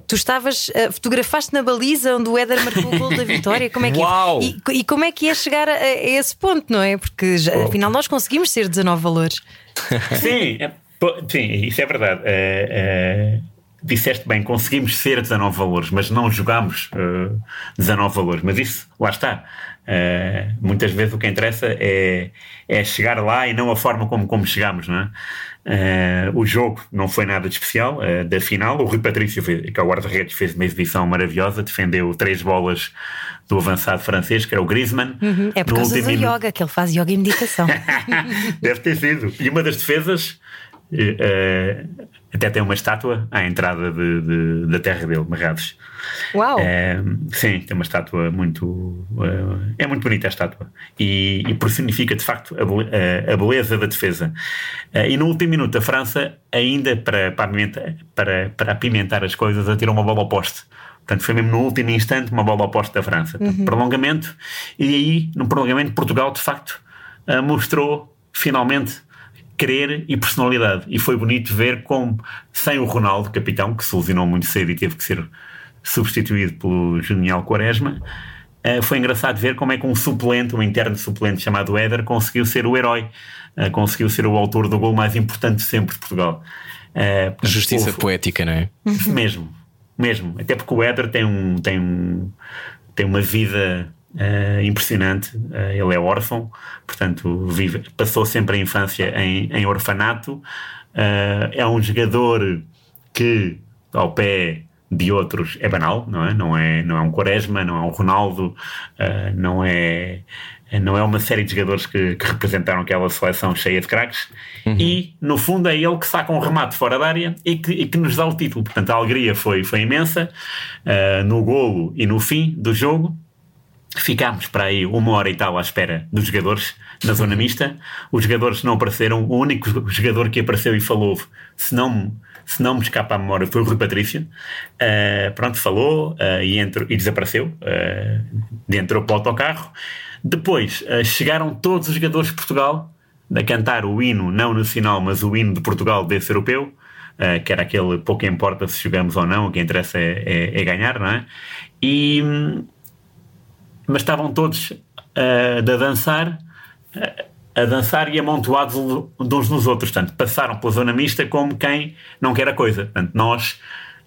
tu estavas, fotografaste na baliza onde o Éder marcou o gol da vitória. Como é que Uau! E, e, como é que ia chegar a, a, esse ponto, não é? Porque já, afinal nós conseguimos ser 19 valores. Sim, é, sim isso é verdade. É, é, disseste bem, conseguimos ser 19 valores, mas não jogámos uh, 19 valores. Mas isso, lá está. Uh, muitas vezes o que interessa é, é chegar lá e não a forma como, como chegamos, não é? Uh, o jogo não foi nada de especial uh, da final. O Rui Patrício, que é o guarda-redes, fez uma exibição maravilhosa, defendeu três bolas do avançado francês, que era o Griezmann. Uhum. É por causa do minuto. yoga, que ele faz yoga e meditação. Deve ter sido. E uma das defesas uh, até tem uma estátua à entrada de, de, da terra dele, Marrados. Uau! sim, tem uma estátua muito. é muito bonita a estátua. E, e personifica de facto a, a, beleza da defesa. e no último minuto, a França, ainda para, para, apimentar, para, para apimentar as coisas, atirou uma bola ao poste. Portanto, foi mesmo no último instante uma bola oposta da França. Portanto, uhum. Prolongamento, e aí, no prolongamento, Portugal, de facto, uh, mostrou finalmente querer e personalidade. E foi bonito ver como, sem o Ronaldo, capitão, que se lesionou muito cedo e teve que ser substituído pelo Genial Quaresma, uh, foi engraçado ver como é que um suplente, um interno suplente chamado Éder, conseguiu ser o herói, uh, conseguiu ser o autor do gol mais importante sempre de Portugal. Justiça poética, não é? Mesmo, mesmo. Até porque o Éder tem, um, tem, um, tem uma vida uh, impressionante. Uh, ele é órfão, portanto, vive, passou sempre a infância em, em orfanato. Uh, é um jogador que, ao pé de outros, é banal, não é? Não é, não é um Quaresma, não é um Ronaldo, não é não é uma série de jogadores que, que representaram aquela seleção cheia de craques uhum. e no fundo é ele que saca um remate fora da área e que, e que nos dá o título portanto a alegria foi, foi imensa uh, no golo e no fim do jogo ficámos para aí uma hora e tal à espera dos jogadores na zona mista os jogadores não apareceram o único jogador que apareceu e falou se não se não me escapa a memória, foi o Rui Patrício. Uh, pronto, falou uh, e, entrou, e desapareceu. Uh, entrou para o autocarro. Depois uh, chegaram todos os jogadores de Portugal a cantar o hino, não nacional, mas o hino de Portugal desse europeu, uh, que era aquele pouco importa se jogamos ou não, o que interessa é, é, é ganhar, não é? E, mas estavam todos uh, a dançar, a dançar e amontoados uns nos outros. Portanto, passaram pela zona mista como quem não quer a coisa. Portanto, nós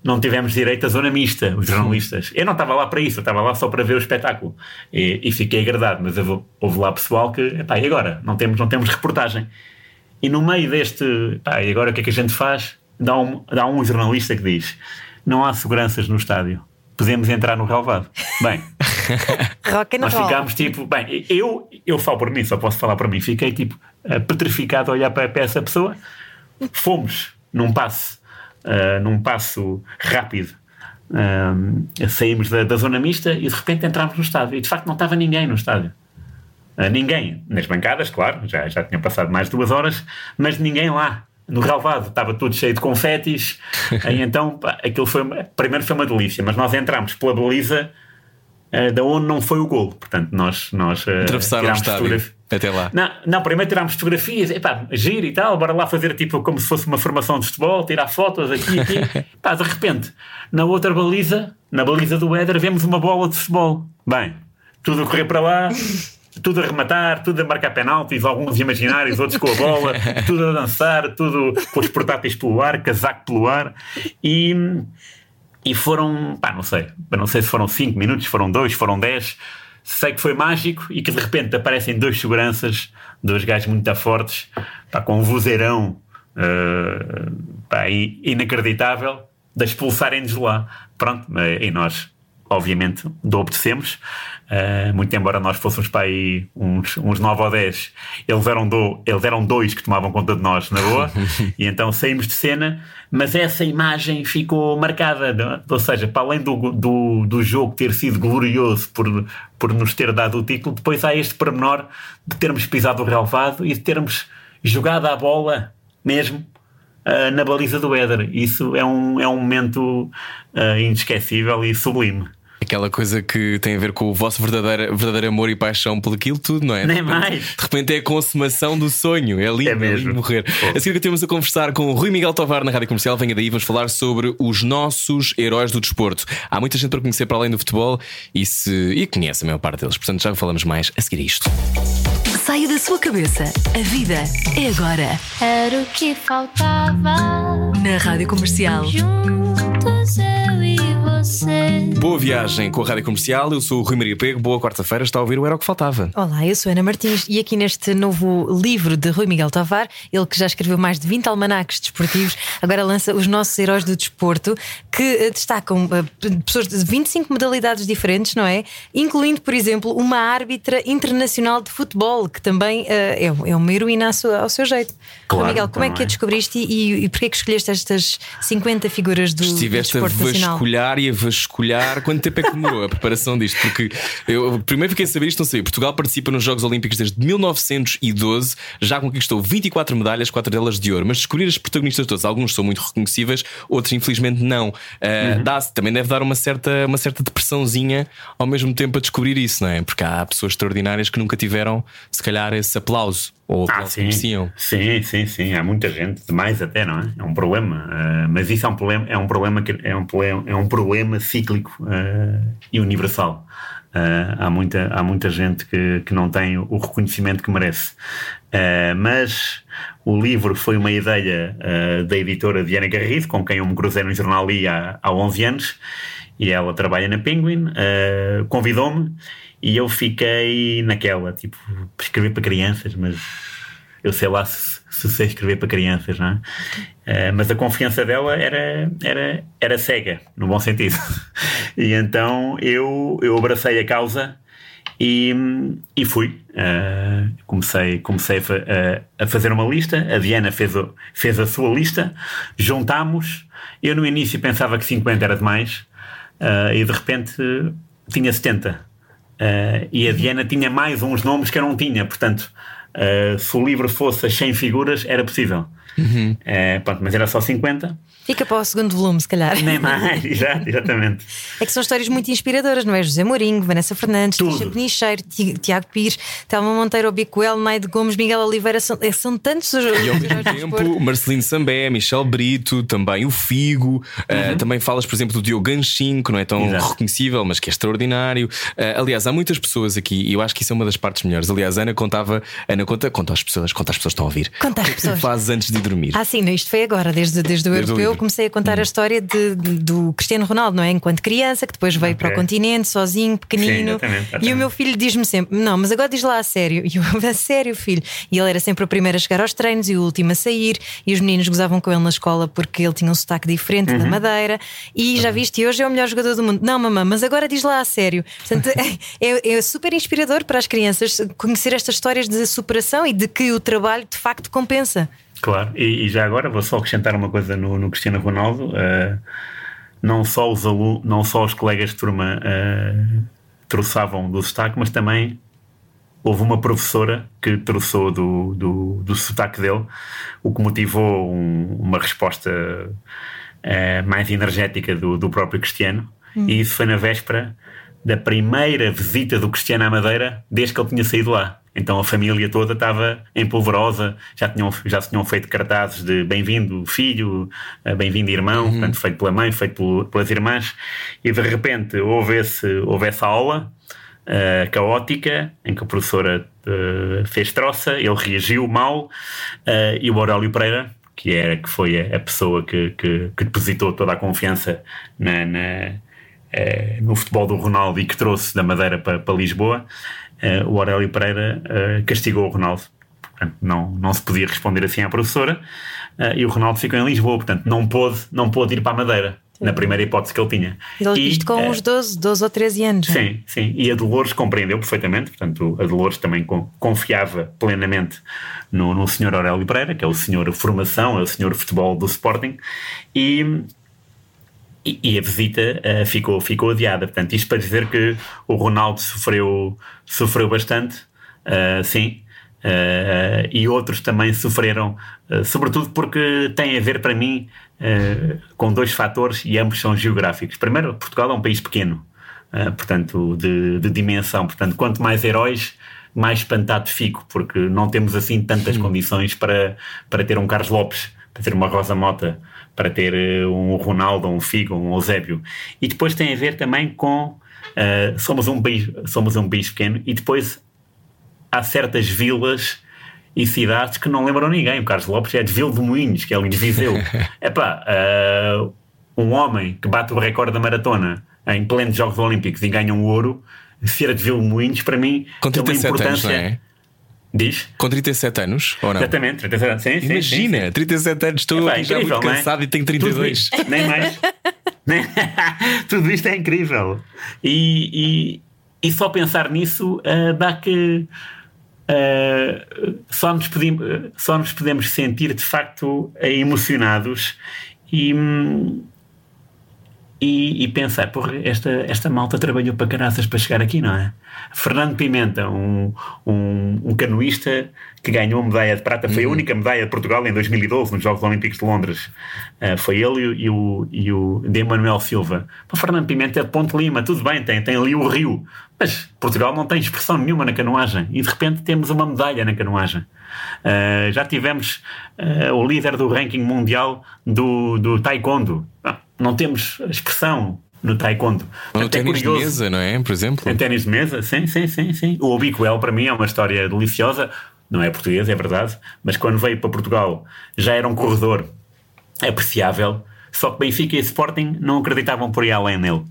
não tivemos direito à zona mista, os jornalistas. Eu não estava lá para isso, eu estava lá só para ver o espetáculo. E, e fiquei agradado, mas houve lá pessoal que, epá, e agora? Não temos, não temos reportagem. E no meio deste, epá, e agora o que é que a gente faz? Dá um, dá um jornalista que diz: não há seguranças no estádio, podemos entrar no relevado. Bem. Rock and Nós ficámos tipo, bem, eu, eu falo por mim, só posso falar por mim. Fiquei tipo eh, petrificado a olhar para, para essa pessoa. Fomos num passo, eh, num passo rápido. eh, saímos da, da zona mista e de repente entramos no estádio. E de facto não estava ninguém no estádio. Uh, ninguém. Nas bancadas, claro, já, já tinha passado mais de duas horas, mas ninguém lá. No relvado estava tudo cheio de confetes. e então, pá, aquilo foi. Primeiro foi uma delícia, mas nós entramos pela baliza uh, da onde não foi o golo. Portanto, nós. nós uh, Atravessaram o estádio até lá. Não, não, primeiro tirámos fotografias, epá, giro e tal, bora lá fazer tipo como se fosse uma formação de futebol, tirar fotos aqui e aqui. Pá, de repente, na outra baliza, na baliza do Éder, vemos uma bola de futebol. Bem, tudo a correr para lá, tudo a rematar, tudo a marcar penaltis, alguns imaginários, outros com a bola, tudo a dançar, tudo com os portáteis pelo ar, casaco pelo ar. E, e foram, pá, não sei, não sei se foram 5 minutos, foram 2, foram 10. Sei que foi mágico e que de repente aparecem dois seguranças, dois gajos muito fortes, pá, com um vozeirão eh, pá, inacreditável, de expulsarem-nos lá. Pronto, e nós, obviamente, de obedecemos. Eh, muito embora nós fôssemos para aí uns, uns 9 ou 10, eles eram, do, eles eram dois que tomavam conta de nós, na boa, e então saímos de cena, mas essa imagem ficou marcada, é? ou seja, para além do, do, do jogo ter sido glorioso por, por nos ter dado o título, depois há este pormenor de termos pisado o relvado e de termos jogado a bola mesmo ah, na baliza do Éder. Isso é um, é um momento ah, inesquecível e sublime. Aquela coisa que tem a ver com o vosso verdadeiro, verdadeiro amor e paixão por aquilo tudo, não é? Nem De repente- mais. De repente é a consumação do sonho. É lindo, É é mesmo. lindo morrer. A seguir que temos a conversar com o Rui Miguel Tovar na Rádio Comercial. Venha daí, vamos falar sobre os nossos heróis do desporto. Há muita gente para conhecer para além do futebol e, se, e conhece a maior parte deles. Portanto, já falamos mais a seguir a isto. Saia da sua cabeça. A vida é agora. Era o que faltava. Na Rádio Comercial. Juntos eu e você. Boa viagem com a Rádio Comercial. Eu sou o Rui Maria Pego. Boa quarta-feira. Está a ouvir o Era o que Faltava. Olá, eu sou Ana Martins e aqui neste novo livro de Rui Miguel Tovar, ele que já escreveu mais de 20 almanaques desportivos, agora lança os nossos heróis do desporto, que eh, destacam eh, pessoas de 25 modalidades diferentes, não é? Incluindo, por exemplo, uma árbitra internacional de futebol, que também eh, é, é uma heroína ao seu jeito. Claro, Miguel, como é que a descobriste e, e porquê que escolheste estas 50 figuras do, do Estiveste a desporto nacional? vasculhar e a vasculhar. Quanto tempo é que demorou a preparação disto? Porque eu primeiro fiquei a saber isto, não sei. Portugal participa nos Jogos Olímpicos desde 1912, já conquistou 24 medalhas, quatro delas de ouro. Mas descobrir as protagonistas todas, alguns são muito reconhecíveis, outros infelizmente não. Uh, Uhum. dá também deve dar uma certa, uma certa depressãozinha ao mesmo tempo a descobrir isso, não é? Porque há pessoas extraordinárias que nunca tiveram, se calhar, esse aplauso ou Ah, aplauso que sim. mereciam. sim, sim, sim. Há muita gente, demais até, não é? É um problema. Ah, mas isso é um problema, é um problema, que, é um problema, é um problema cíclico ah, e universal. Ah, há, muita, há muita gente que, que não tem o reconhecimento que merece. Ah, mas o livro foi uma ideia ah, da editora Diana Garrido, com quem eu me cruzei no jornal ali há, há 11 anos, e ela trabalha na Penguin, ah, convidou-me e eu fiquei naquela, tipo, escrever para crianças, mas eu sei lá se, se sei escrever para crianças, não é? Eh, mas a confiança dela era, era, era cega, no bom sentido. e então eu, eu abracei a causa e, e fui. Eh, comecei comecei a, a- fazer uma lista, a Diana fez, o- fez a sua lista, juntámos. Eu no início pensava que 50 era demais eh, e de repente tinha 70. Uh, e a Diana tinha mais uns nomes que eu não tinha, portanto, uh, se o livro fosse as 100 figuras, era possível. Uh, pronto, mas era só 50, Fica para o segundo volume, se calhar. nem mais, exato, exatamente. É que são histórias muito inspiradoras, não é? José Mourinho, Vanessa Fernandes. Tisha Penicheiro, Ti- Tiago Pires, Telma Monteiro, Bicoel, Naide Gomes, Miguel Oliveira, são, é- são tantos os E ao mesmo tempo, Marcelino Sambé, Michel Brito, também o Figo, uh, também falas, por exemplo, do Diogo Ganchin, que não é tão Exato. reconhecível, mas que é extraordinário. Uh, aliás, há muitas pessoas aqui, e eu acho que isso é uma das partes melhores. Aliás, a Ana contava, Ana Catarina, conta, conta às pessoas, conta às pessoas que estão a ouvir. Conta às O que é pessoas. fazes antes de dormir? Ah, sim, não, isto foi agora, desde, desde o Desde o europeu, livro. comecei a contar a história de- do Cristiano Ronaldo, não é? Enquanto criança, que depois veio para o continente, sozinho, pequenino. exatamente, E exatamente. o meu filho diz-me sempre: Não, mas agora diz lá a sério. E eu, a sério, filho. E ele era sempre o primeiro a chegar aos treinos e o último a sair. E os meninos gozavam com ele na escola porque ele tinha um sotaque diferente Uhum. da Madeira. E já viste, e hoje é o melhor jogador do mundo. Não, mamãe, mas agora diz lá a sério. Portanto, é, é super inspirador para as crianças conhecer estas histórias de e de que o trabalho de facto compensa. Claro, e, e já agora vou só acrescentar uma coisa no, no Cristiano Ronaldo. eh, não, só os não só os colegas de turma uh, troçavam do sotaque, mas também houve uma professora que troçou do, do, do sotaque dele, o que motivou um- uma resposta eh, mais energética do, do próprio Cristiano. E isso foi na véspera da primeira visita do Cristiano à Madeira desde que ele tinha saído lá. Então a família toda estava em polvorosa, já, tinham, já se tinham feito cartazes de bem-vindo filho, eh, bem-vindo irmão, portanto, feito pela mãe, feito pelo- pelas irmãs, e de repente houve, esse, houve essa aula uh, caótica, em que a professora uh, fez troça, ele reagiu mal, uh, e o Aurélio Pereira, que, era, que foi a, pessoa que, que, que depositou toda a confiança na, na, no futebol do Ronaldo e que trouxe da Madeira para, para Lisboa, uh, o Aurélio Pereira uh, castigou o Ronaldo. Portanto, não, não se podia responder assim à professora, uh, e o Ronaldo ficou em Lisboa, portanto, não pôde, não pôde ir para a Madeira. Na primeira hipótese que ele tinha. Ele- E, Isto com uns 12, 12 ou 13 anos. é? Sim, sim. E a Dolores compreendeu perfeitamente. Portanto, a Dolores também con- confiava plenamente no, no senhor Aurélio Pereira, que é o senhor formação, é o senhor futebol do Sporting. E, e, e a visita eh, ficou, ficou adiada. Portanto, isto para dizer que o Ronaldo sofreu, sofreu bastante, eh, sim. eh, e outros também sofreram, eh, sobretudo porque tem a ver para mim eh, com dois fatores e ambos são geográficos. Primeiro, Portugal é um país pequeno, portanto, de, de dimensão. Portanto, quanto mais heróis, mais espantado fico, porque não temos assim tantas condições para, para ter um Carlos Lopes, para ter uma Rosa Mota, para ter eh, um Ronaldo, um Figo, um Eusébio. E depois tem a ver também com eh, somos um país somos um país pequeno e depois há certas vilas e cidades que não lembram ninguém. O Carlos Lopes é de Vila de Moinhos, que é ali de Viseu. Epá, uh, um homem que bate o recorde da maratona em plenos Jogos Olímpicos e ganha um ouro, ser de Vila de Moinhos, para mim, tem uma 37 anos, importância. não é? Diz? Com 37 anos, ou não? Exatamente, 37 anos. Sim, Imagina, sim, sim. 37 anos, estou incrível, muito não é? cansado e tenho Tudo 32. isto, nem mais. Nem- Tudo isto é incrível. E, e, e só pensar nisso ah, dá que ah, só, nos podemos, só nos podemos sentir de facto emocionados e. hum, e, e pensar, porra, esta, esta malta trabalhou para caraças para chegar aqui, não é? Fernando Pimenta, um, um, um canoísta que ganhou a medalha de prata, foi a única medalha de Portugal em 2012 nos Jogos Olímpicos de Londres. Ah, foi ele e o, e o de Manuel Silva. O Fernando Pimenta é de Ponte Lima, tudo bem, tem, tem ali o rio, mas Portugal não tem expressão nenhuma na canoagem e de repente temos uma medalha na canoagem. Ah, já tivemos ah, o líder do ranking mundial do, do taekwondo. Ah, não temos expressão no taekwondo. No é ténis de mesa, não é? Por exemplo. Em ténis de mesa, sim, sim, sim, sim. O Obiquel para mim é uma história deliciosa. Não é português, é verdade, mas quando veio para Portugal já era um corredor apreciável. Só que Benfica e Sporting não acreditavam por ir além nele.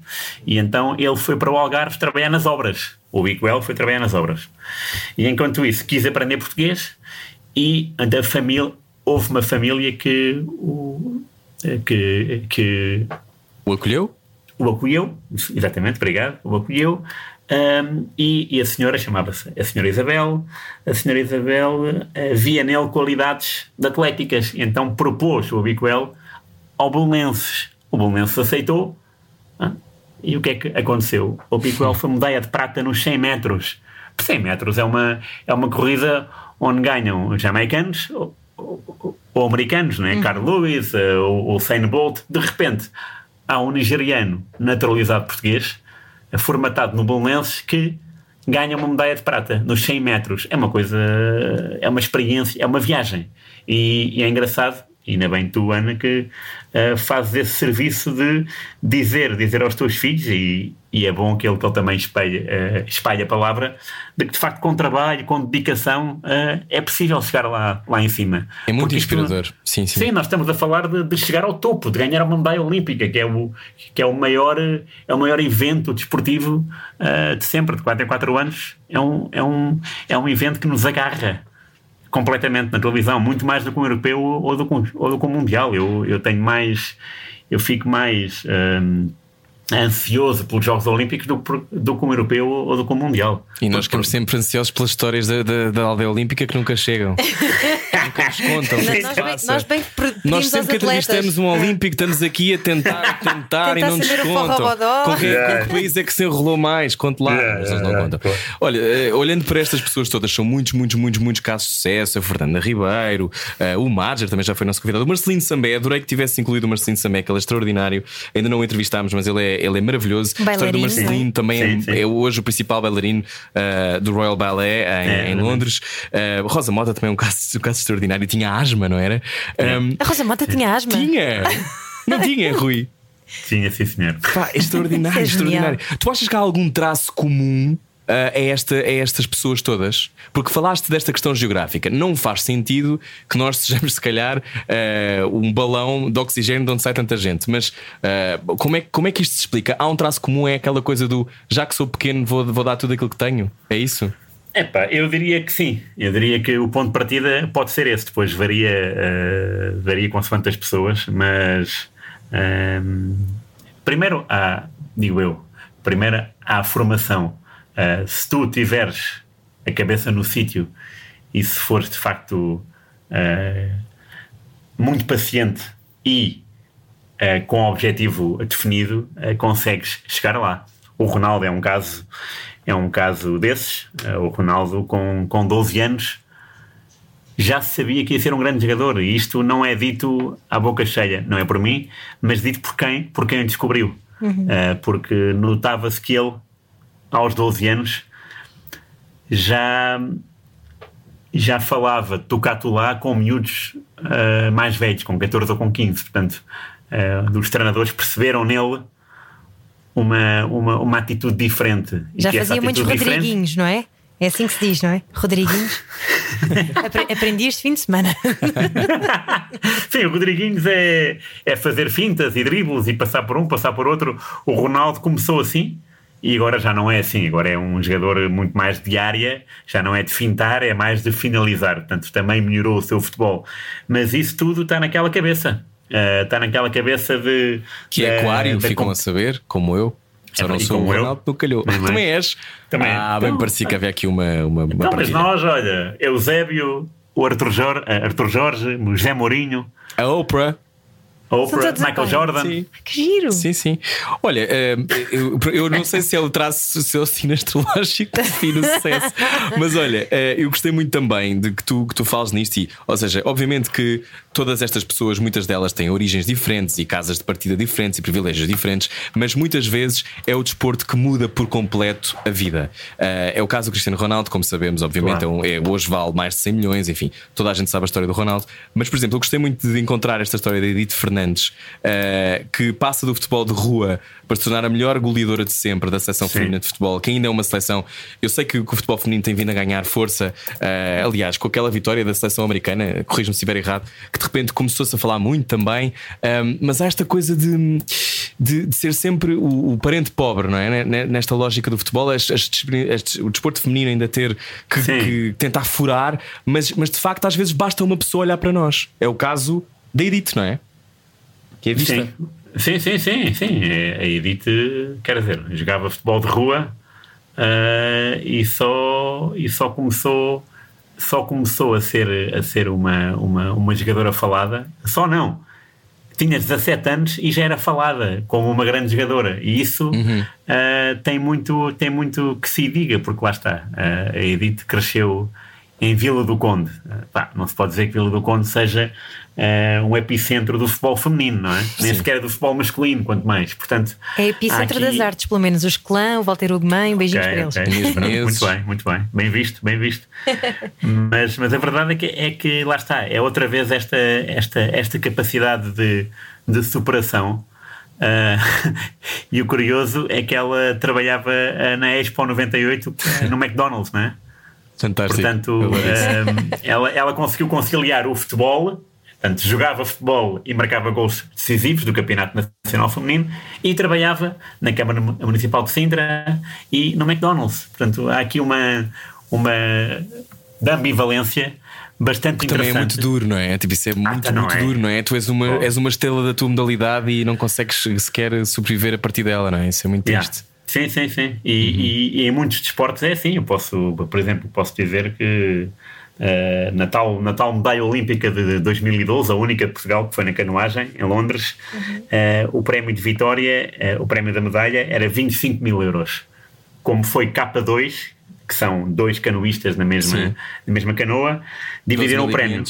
E então ele foi para o Algarve trabalhar nas obras. O Obiquel foi trabalhar nas obras. E enquanto isso quis aprender português e da família houve uma família que o que, que O acolheu? o acolheu, exatamente, obrigado, o acolheu, um, e, e a senhora chamava-se a senhora Isabel, a senhora Isabel uh, via nele qualidades de atléticas, então propôs o Abiquel ao Belenenses. O Belenenses aceitou, ah, e o que é que aconteceu? O Abiquel foi medalha de prata nos 100 metros. 100 metros é uma, é uma corrida onde ganham os jamaicanos ou, ou- ou americanos, não é? Carl Lewis, eh, o, o Usain Bolt, de repente há um nigeriano naturalizado português, eh, formatado no Belenenses, que ganha uma medalha de prata nos 100 metros. É uma coisa, é uma experiência, é uma viagem. E, e é engraçado, ainda bem tu, Ana, que eh, fazes esse serviço de dizer, dizer aos teus filhos, e, e é bom que ele, que ele também espalhe, uh, espalhe a palavra de que de facto com trabalho, com dedicação uh, é possível chegar lá, lá em cima. É muito Porque inspirador. Isto, sim, sim. sim, nós estamos a falar de, de, chegar ao topo, de ganhar uma medalha olímpica, que é o, que é o, maior, é o maior evento desportivo uh, de sempre, de 4 em 4 anos. É um, é, um, é um evento que nos agarra completamente na televisão, muito mais do que um europeu ou do, ou do que um mundial. Eu, eu tenho mais, eu fico mais ansioso pelos Jogos Olímpicos do, do que um europeu ou do que um mundial. E nós ficamos sempre ansiosos pelas histórias da, da, da aldeia olímpica que nunca chegam. nunca nos contam. Nós, nós, bem, nós, bem nós sempre que entrevistamos um Olímpico estamos aqui a tentar, tentar e não nos contam. Com que, yeah. com que país é que se enrolou mais? Conte lá. Yeah, yeah, não contam. Olha, uh, olhando para estas pessoas todas, são muitos, muitos, muitos, muitos casos de sucesso. A Fernanda Ribeiro, uh, o Marger também já foi nosso convidado. O Marcelino Sambé, adorei que tivesse incluído o Marcelino Sambé, que ele é extraordinário. Ainda não o entrevistámos, mas ele é, ele é maravilhoso. Bailarino. A história do Marcelino sim. também sim, é, sim. é, hoje o principal bailarino uh, do Royal Ballet em, é, em Londres. Uh, Rosa Mota também é um caso, um caso extraordinário. Tinha asma, não era? Um, a Rosa Mota tinha asma? Tinha! Não tinha, Rui? Tinha, sim, senhor. Pá, é extraordinário, é extraordinário. Tu achas que há algum traço comum a, esta, a estas pessoas todas? Porque falaste desta questão geográfica. Não faz sentido que nós sejamos, se calhar, uh, um balão de oxigênio de onde sai tanta gente. Mas uh, como, é, como é que isto se explica? Há um traço comum, é aquela coisa do já que sou pequeno, vou, vou dar tudo aquilo que tenho? É isso? Epá, eu diria que sim. Eu diria que o ponto de partida pode ser esse. Depois varia, uh, varia consoante as pessoas, mas uh, primeiro há, digo eu, primeiro há a formação. Uh, se tu tiveres a cabeça no sítio e se fores de facto uh, muito paciente e com o objetivo definido, consegues chegar lá. O Ronaldo é um caso é um caso desses. O Ronaldo, com, com 12 anos, já sabia que ia ser um grande jogador. E isto não é dito à boca cheia, não é por mim, mas dito por quem, por quem o descobriu. Uhum. Uh, porque notava-se que ele, aos 12 anos, já, já falava tocar-to-lá com miúdos uh, mais velhos, com 14 ou com 15. Portanto, uh, os treinadores perceberam nele uma, uma, uma atitude diferente. Já fazia muitos Rodriguinhos, diferente... não é? É assim que se diz, não é? Rodriguinhos. Aprendi este fim de semana. Sim, o Rodriguinhos é, é fazer fintas e dribles e passar por um, passar por outro. O Ronaldo começou assim e agora já não é assim. Agora é um jogador muito mais de área, já não é de fintar, é mais de finalizar. Portanto, também melhorou o seu futebol. Mas isso tudo está naquela cabeça. Está eh, naquela cabeça de. Que é aquário, ficam a saber, como eu. Só é, não sou o Ronaldo do calhou. Também, também és. Também ah, bem então, parecia que havia aqui uma. uma, uma então, mas nós, olha, Eusébio, o Arthur Jorge, eh, Arthur Jorge o José Mourinho. A Oprah. Oprah, Michael Jordan. Sim. Que giro. Sim, sim. Olha, eh, eu, eu não sei se é o traço, o seu signo astrológico que define o sucesso, mas olha, eh, eu gostei muito também de que tu, que tu fales nisto. E, ou seja, obviamente que todas estas pessoas, muitas delas têm origens diferentes e casas de partida diferentes e privilégios diferentes, mas muitas vezes é o desporto que muda por completo a vida. Eh, é o caso do Cristiano Ronaldo, como sabemos, obviamente, claro. é, hoje vale mais de 100 milhões, enfim, toda a gente sabe a história do Ronaldo. Mas, por exemplo, eu gostei muito de encontrar esta história da Edith Fernandes uh, que passa do futebol de rua para se tornar a melhor goleadora de sempre da seleção Sim. feminina de futebol, que ainda é uma seleção. Eu sei que, que o futebol feminino tem vindo a ganhar força, uh, aliás, com aquela vitória da seleção americana, corrijo-me se estiver errado, que de repente começou-se a falar muito também, um, mas há esta coisa de, de, de ser sempre o, o, parente pobre, não é? Nesta lógica do futebol, as, as, as, o desporto feminino ainda ter que, que, tentar furar, mas, mas de facto às vezes basta uma pessoa olhar para nós. É o caso da Edith, não é? que é vista. Sim, sim, sim, sim. sim. É, a Edith, quer dizer, jogava futebol de rua uh, e, só, e só começou só começou a ser, a ser uma, uma, uma jogadora falada, só não. Tinha 17 anos e já era falada como uma grande jogadora. E isso uhum. uh, tem, muito, tem muito que se diga, porque lá está. Uh, a Edith cresceu em Vila do Conde. Pá, não se pode dizer que Vila do Conde seja uh, um epicentro do futebol feminino, não é? Sim. Nem sequer do futebol masculino, quanto mais. Portanto, é epicentro aqui... das artes, pelo menos. Os clã, o Walter Ugman, beijinhos okay, para eles. Okay. muito bem, muito bem. Bem visto, bem visto. mas, mas a verdade é que, é que lá está, é outra vez esta, esta, esta capacidade de, de superação. Uh, e o curioso é que ela trabalhava na Expo 98 no McDonald's, não é? Fantástico. Portanto, uh, ela, ela conseguiu conciliar o futebol, portanto, jogava futebol e marcava gols decisivos do Campeonato Nacional Feminino e trabalhava na Câmara Municipal de Sintra e no McDonald's. Portanto, há aqui uma, uma ambivalência bastante que também é muito duro, não é? Tipo, isso é muito, ah, muito é. duro, não é? Tu és uma, oh. és uma estrela da tua modalidade e não consegues sequer sobreviver a partir dela, não é? Isso é muito yeah. Sim, sim, sim. E, uhum. e, e, em muitos desportos é assim. Eu posso, por exemplo, posso dizer que uh, na, tal, na tal medalha olímpica de 2012, a única de Portugal que foi na canoagem, em Londres, uhum. uh, o prémio de vitória, uh, o prémio da medalha, era 25 mil euros. Como foi K2, que são dois canoístas na mesma, na mesma canoa, dividiram o prémio.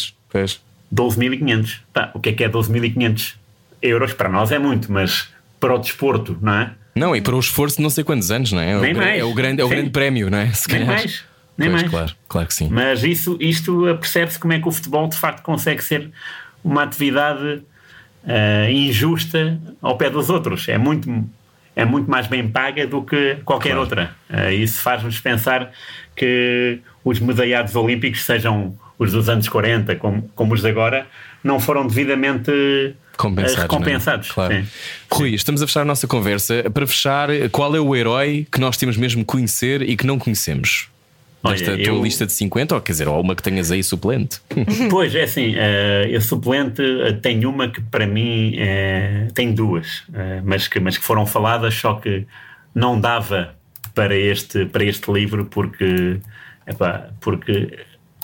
12.500. O que é que é 12.500 euros? Para nós é muito, mas para o desporto, não é? Não, e para o esforço de não sei quantos anos, não é? Nem é o, mais. É o grande, é o grande prémio, não é? Se Nem mais. Nem pois, mais. Claro, claro que sim. Mas isso, isto percebe-se como é que o futebol de facto consegue ser uma atividade uh, injusta ao pé dos outros. É muito, é muito mais bem paga do que qualquer claro. outra. Uh, isso faz-nos pensar que os medalhados olímpicos, sejam os dos anos 40 como, como os de agora, não foram devidamente compensados. Eh, recompensados. É? Claro. Sim. Rui, estamos a fechar a nossa conversa. Para fechar, qual é o herói que nós temos mesmo conhecer e que não conhecemos? Desta Olha, tua eu... lista de 50, ou quer dizer, ou uma que tenhas aí suplente? Pois, é assim, uh, a suplente uh, tem uma que para mim tem duas, mas, que, mas que foram faladas, só que não dava para este, para este livro porque, epá, porque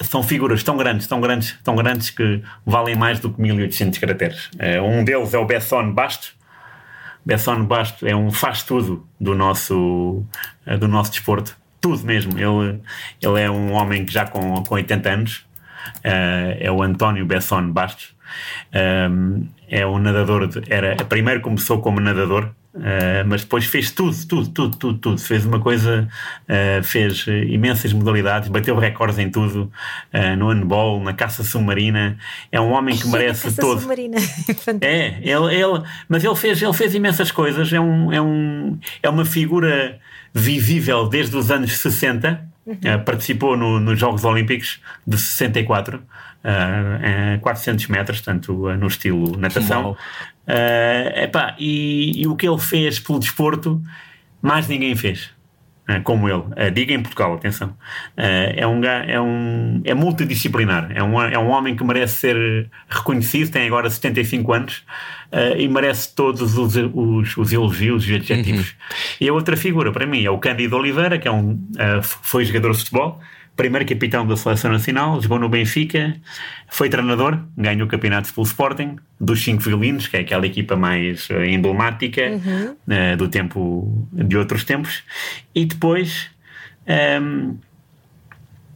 são figuras tão grandes, tão grandes, tão grandes que valem mais do que 1800 caracteres. Uh, um deles é o Besson Basto. Besson Basto é um faz-tudo do nosso, uh, do nosso desporto. Tudo mesmo. Ele, ele é um homem que já com, com 80 anos. Uh, é o António Besson Bastos. é um nadador. De, era, primeiro começou como nadador Uh, mas depois fez tudo, tudo, tudo, tudo, tudo. Fez uma coisa, uh, fez imensas modalidades, bateu recordes em tudo, uh, no handball, na caça submarina. É um homem que merece caça todo. Submarina. é, ele, ele, mas ele fez, ele fez imensas coisas. É, um, é, um, é uma figura visível desde os anos 60. Uhum. participou no, nos Jogos Olímpicos de 64, uh, 400 metros, tanto no estilo natação. Uh, epá, e, e, o que ele fez pelo desporto, mais ninguém fez. Uh, como ele, uh, diga em Portugal, atenção, uh, é, um, é, um, é multidisciplinar, é um, é um homem que merece ser reconhecido, tem agora 75 anos e merece todos os, os, os elogios e adjetivos. Uhum. E a outra figura, para mim, é o Cândido Oliveira, que é um, foi jogador de futebol, primeiro capitão da seleção nacional, jogou no Benfica, foi treinador, ganhou o campeonato pelo Sporting, dos cinco violinos, que é aquela equipa mais uh, emblemática uhum. uh, do tempo de outros tempos, e depois um, ehm, uh,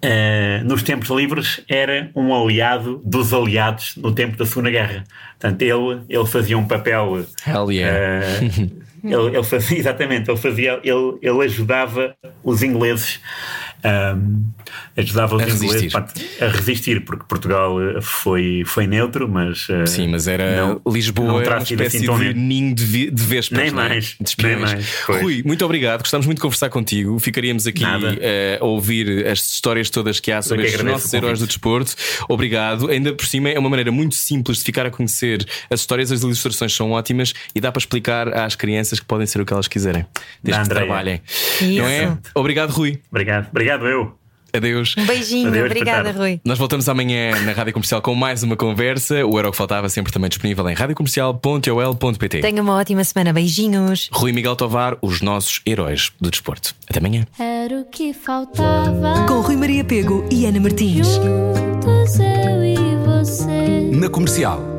eh, nos tempos livres era um aliado dos aliados no tempo da Segunda Guerra. Portanto, ele, ele fazia um papel. Hell yeah. ele, ele fazia, exatamente, ele, fazia, ele, ele ajudava os ingleses um, ajudava os a ingleses resistir. a resistir, porque Portugal eh, foi, foi neutro, mas. Uh, Sim, mas era não, Lisboa, não era uma espécie assim de ninho de, de vespas. Nem é? mais. Nem mais Rui, muito obrigado, gostamos muito de conversar contigo. Ficaríamos aqui uh, a ouvir as histórias todas que há sobre os nossos heróis do desporto. Obrigado. Ainda por cima, é uma maneira muito simples de ficar a conhecer as histórias, as ilustrações são ótimas e dá para explicar às crianças que podem ser o que elas quiserem, desde que trabalhem. Isso. Não é? Obrigado, Rui. Obrigado. Obrigado, eu. Adeus. Um beijinho, Adeus, obrigada, Rui. Nós voltamos amanhã na Rádio Comercial com mais uma conversa. O Euro que Faltava sempre também disponível em radiocomercial.ol.pt. Tenha uma ótima semana, beijinhos. Rui Miguel Tovar, os nossos heróis do desporto. Até amanhã. Era o que faltava. Com Rui Maria Pego e Ana Martins. Juntos eu e você. Na Comercial.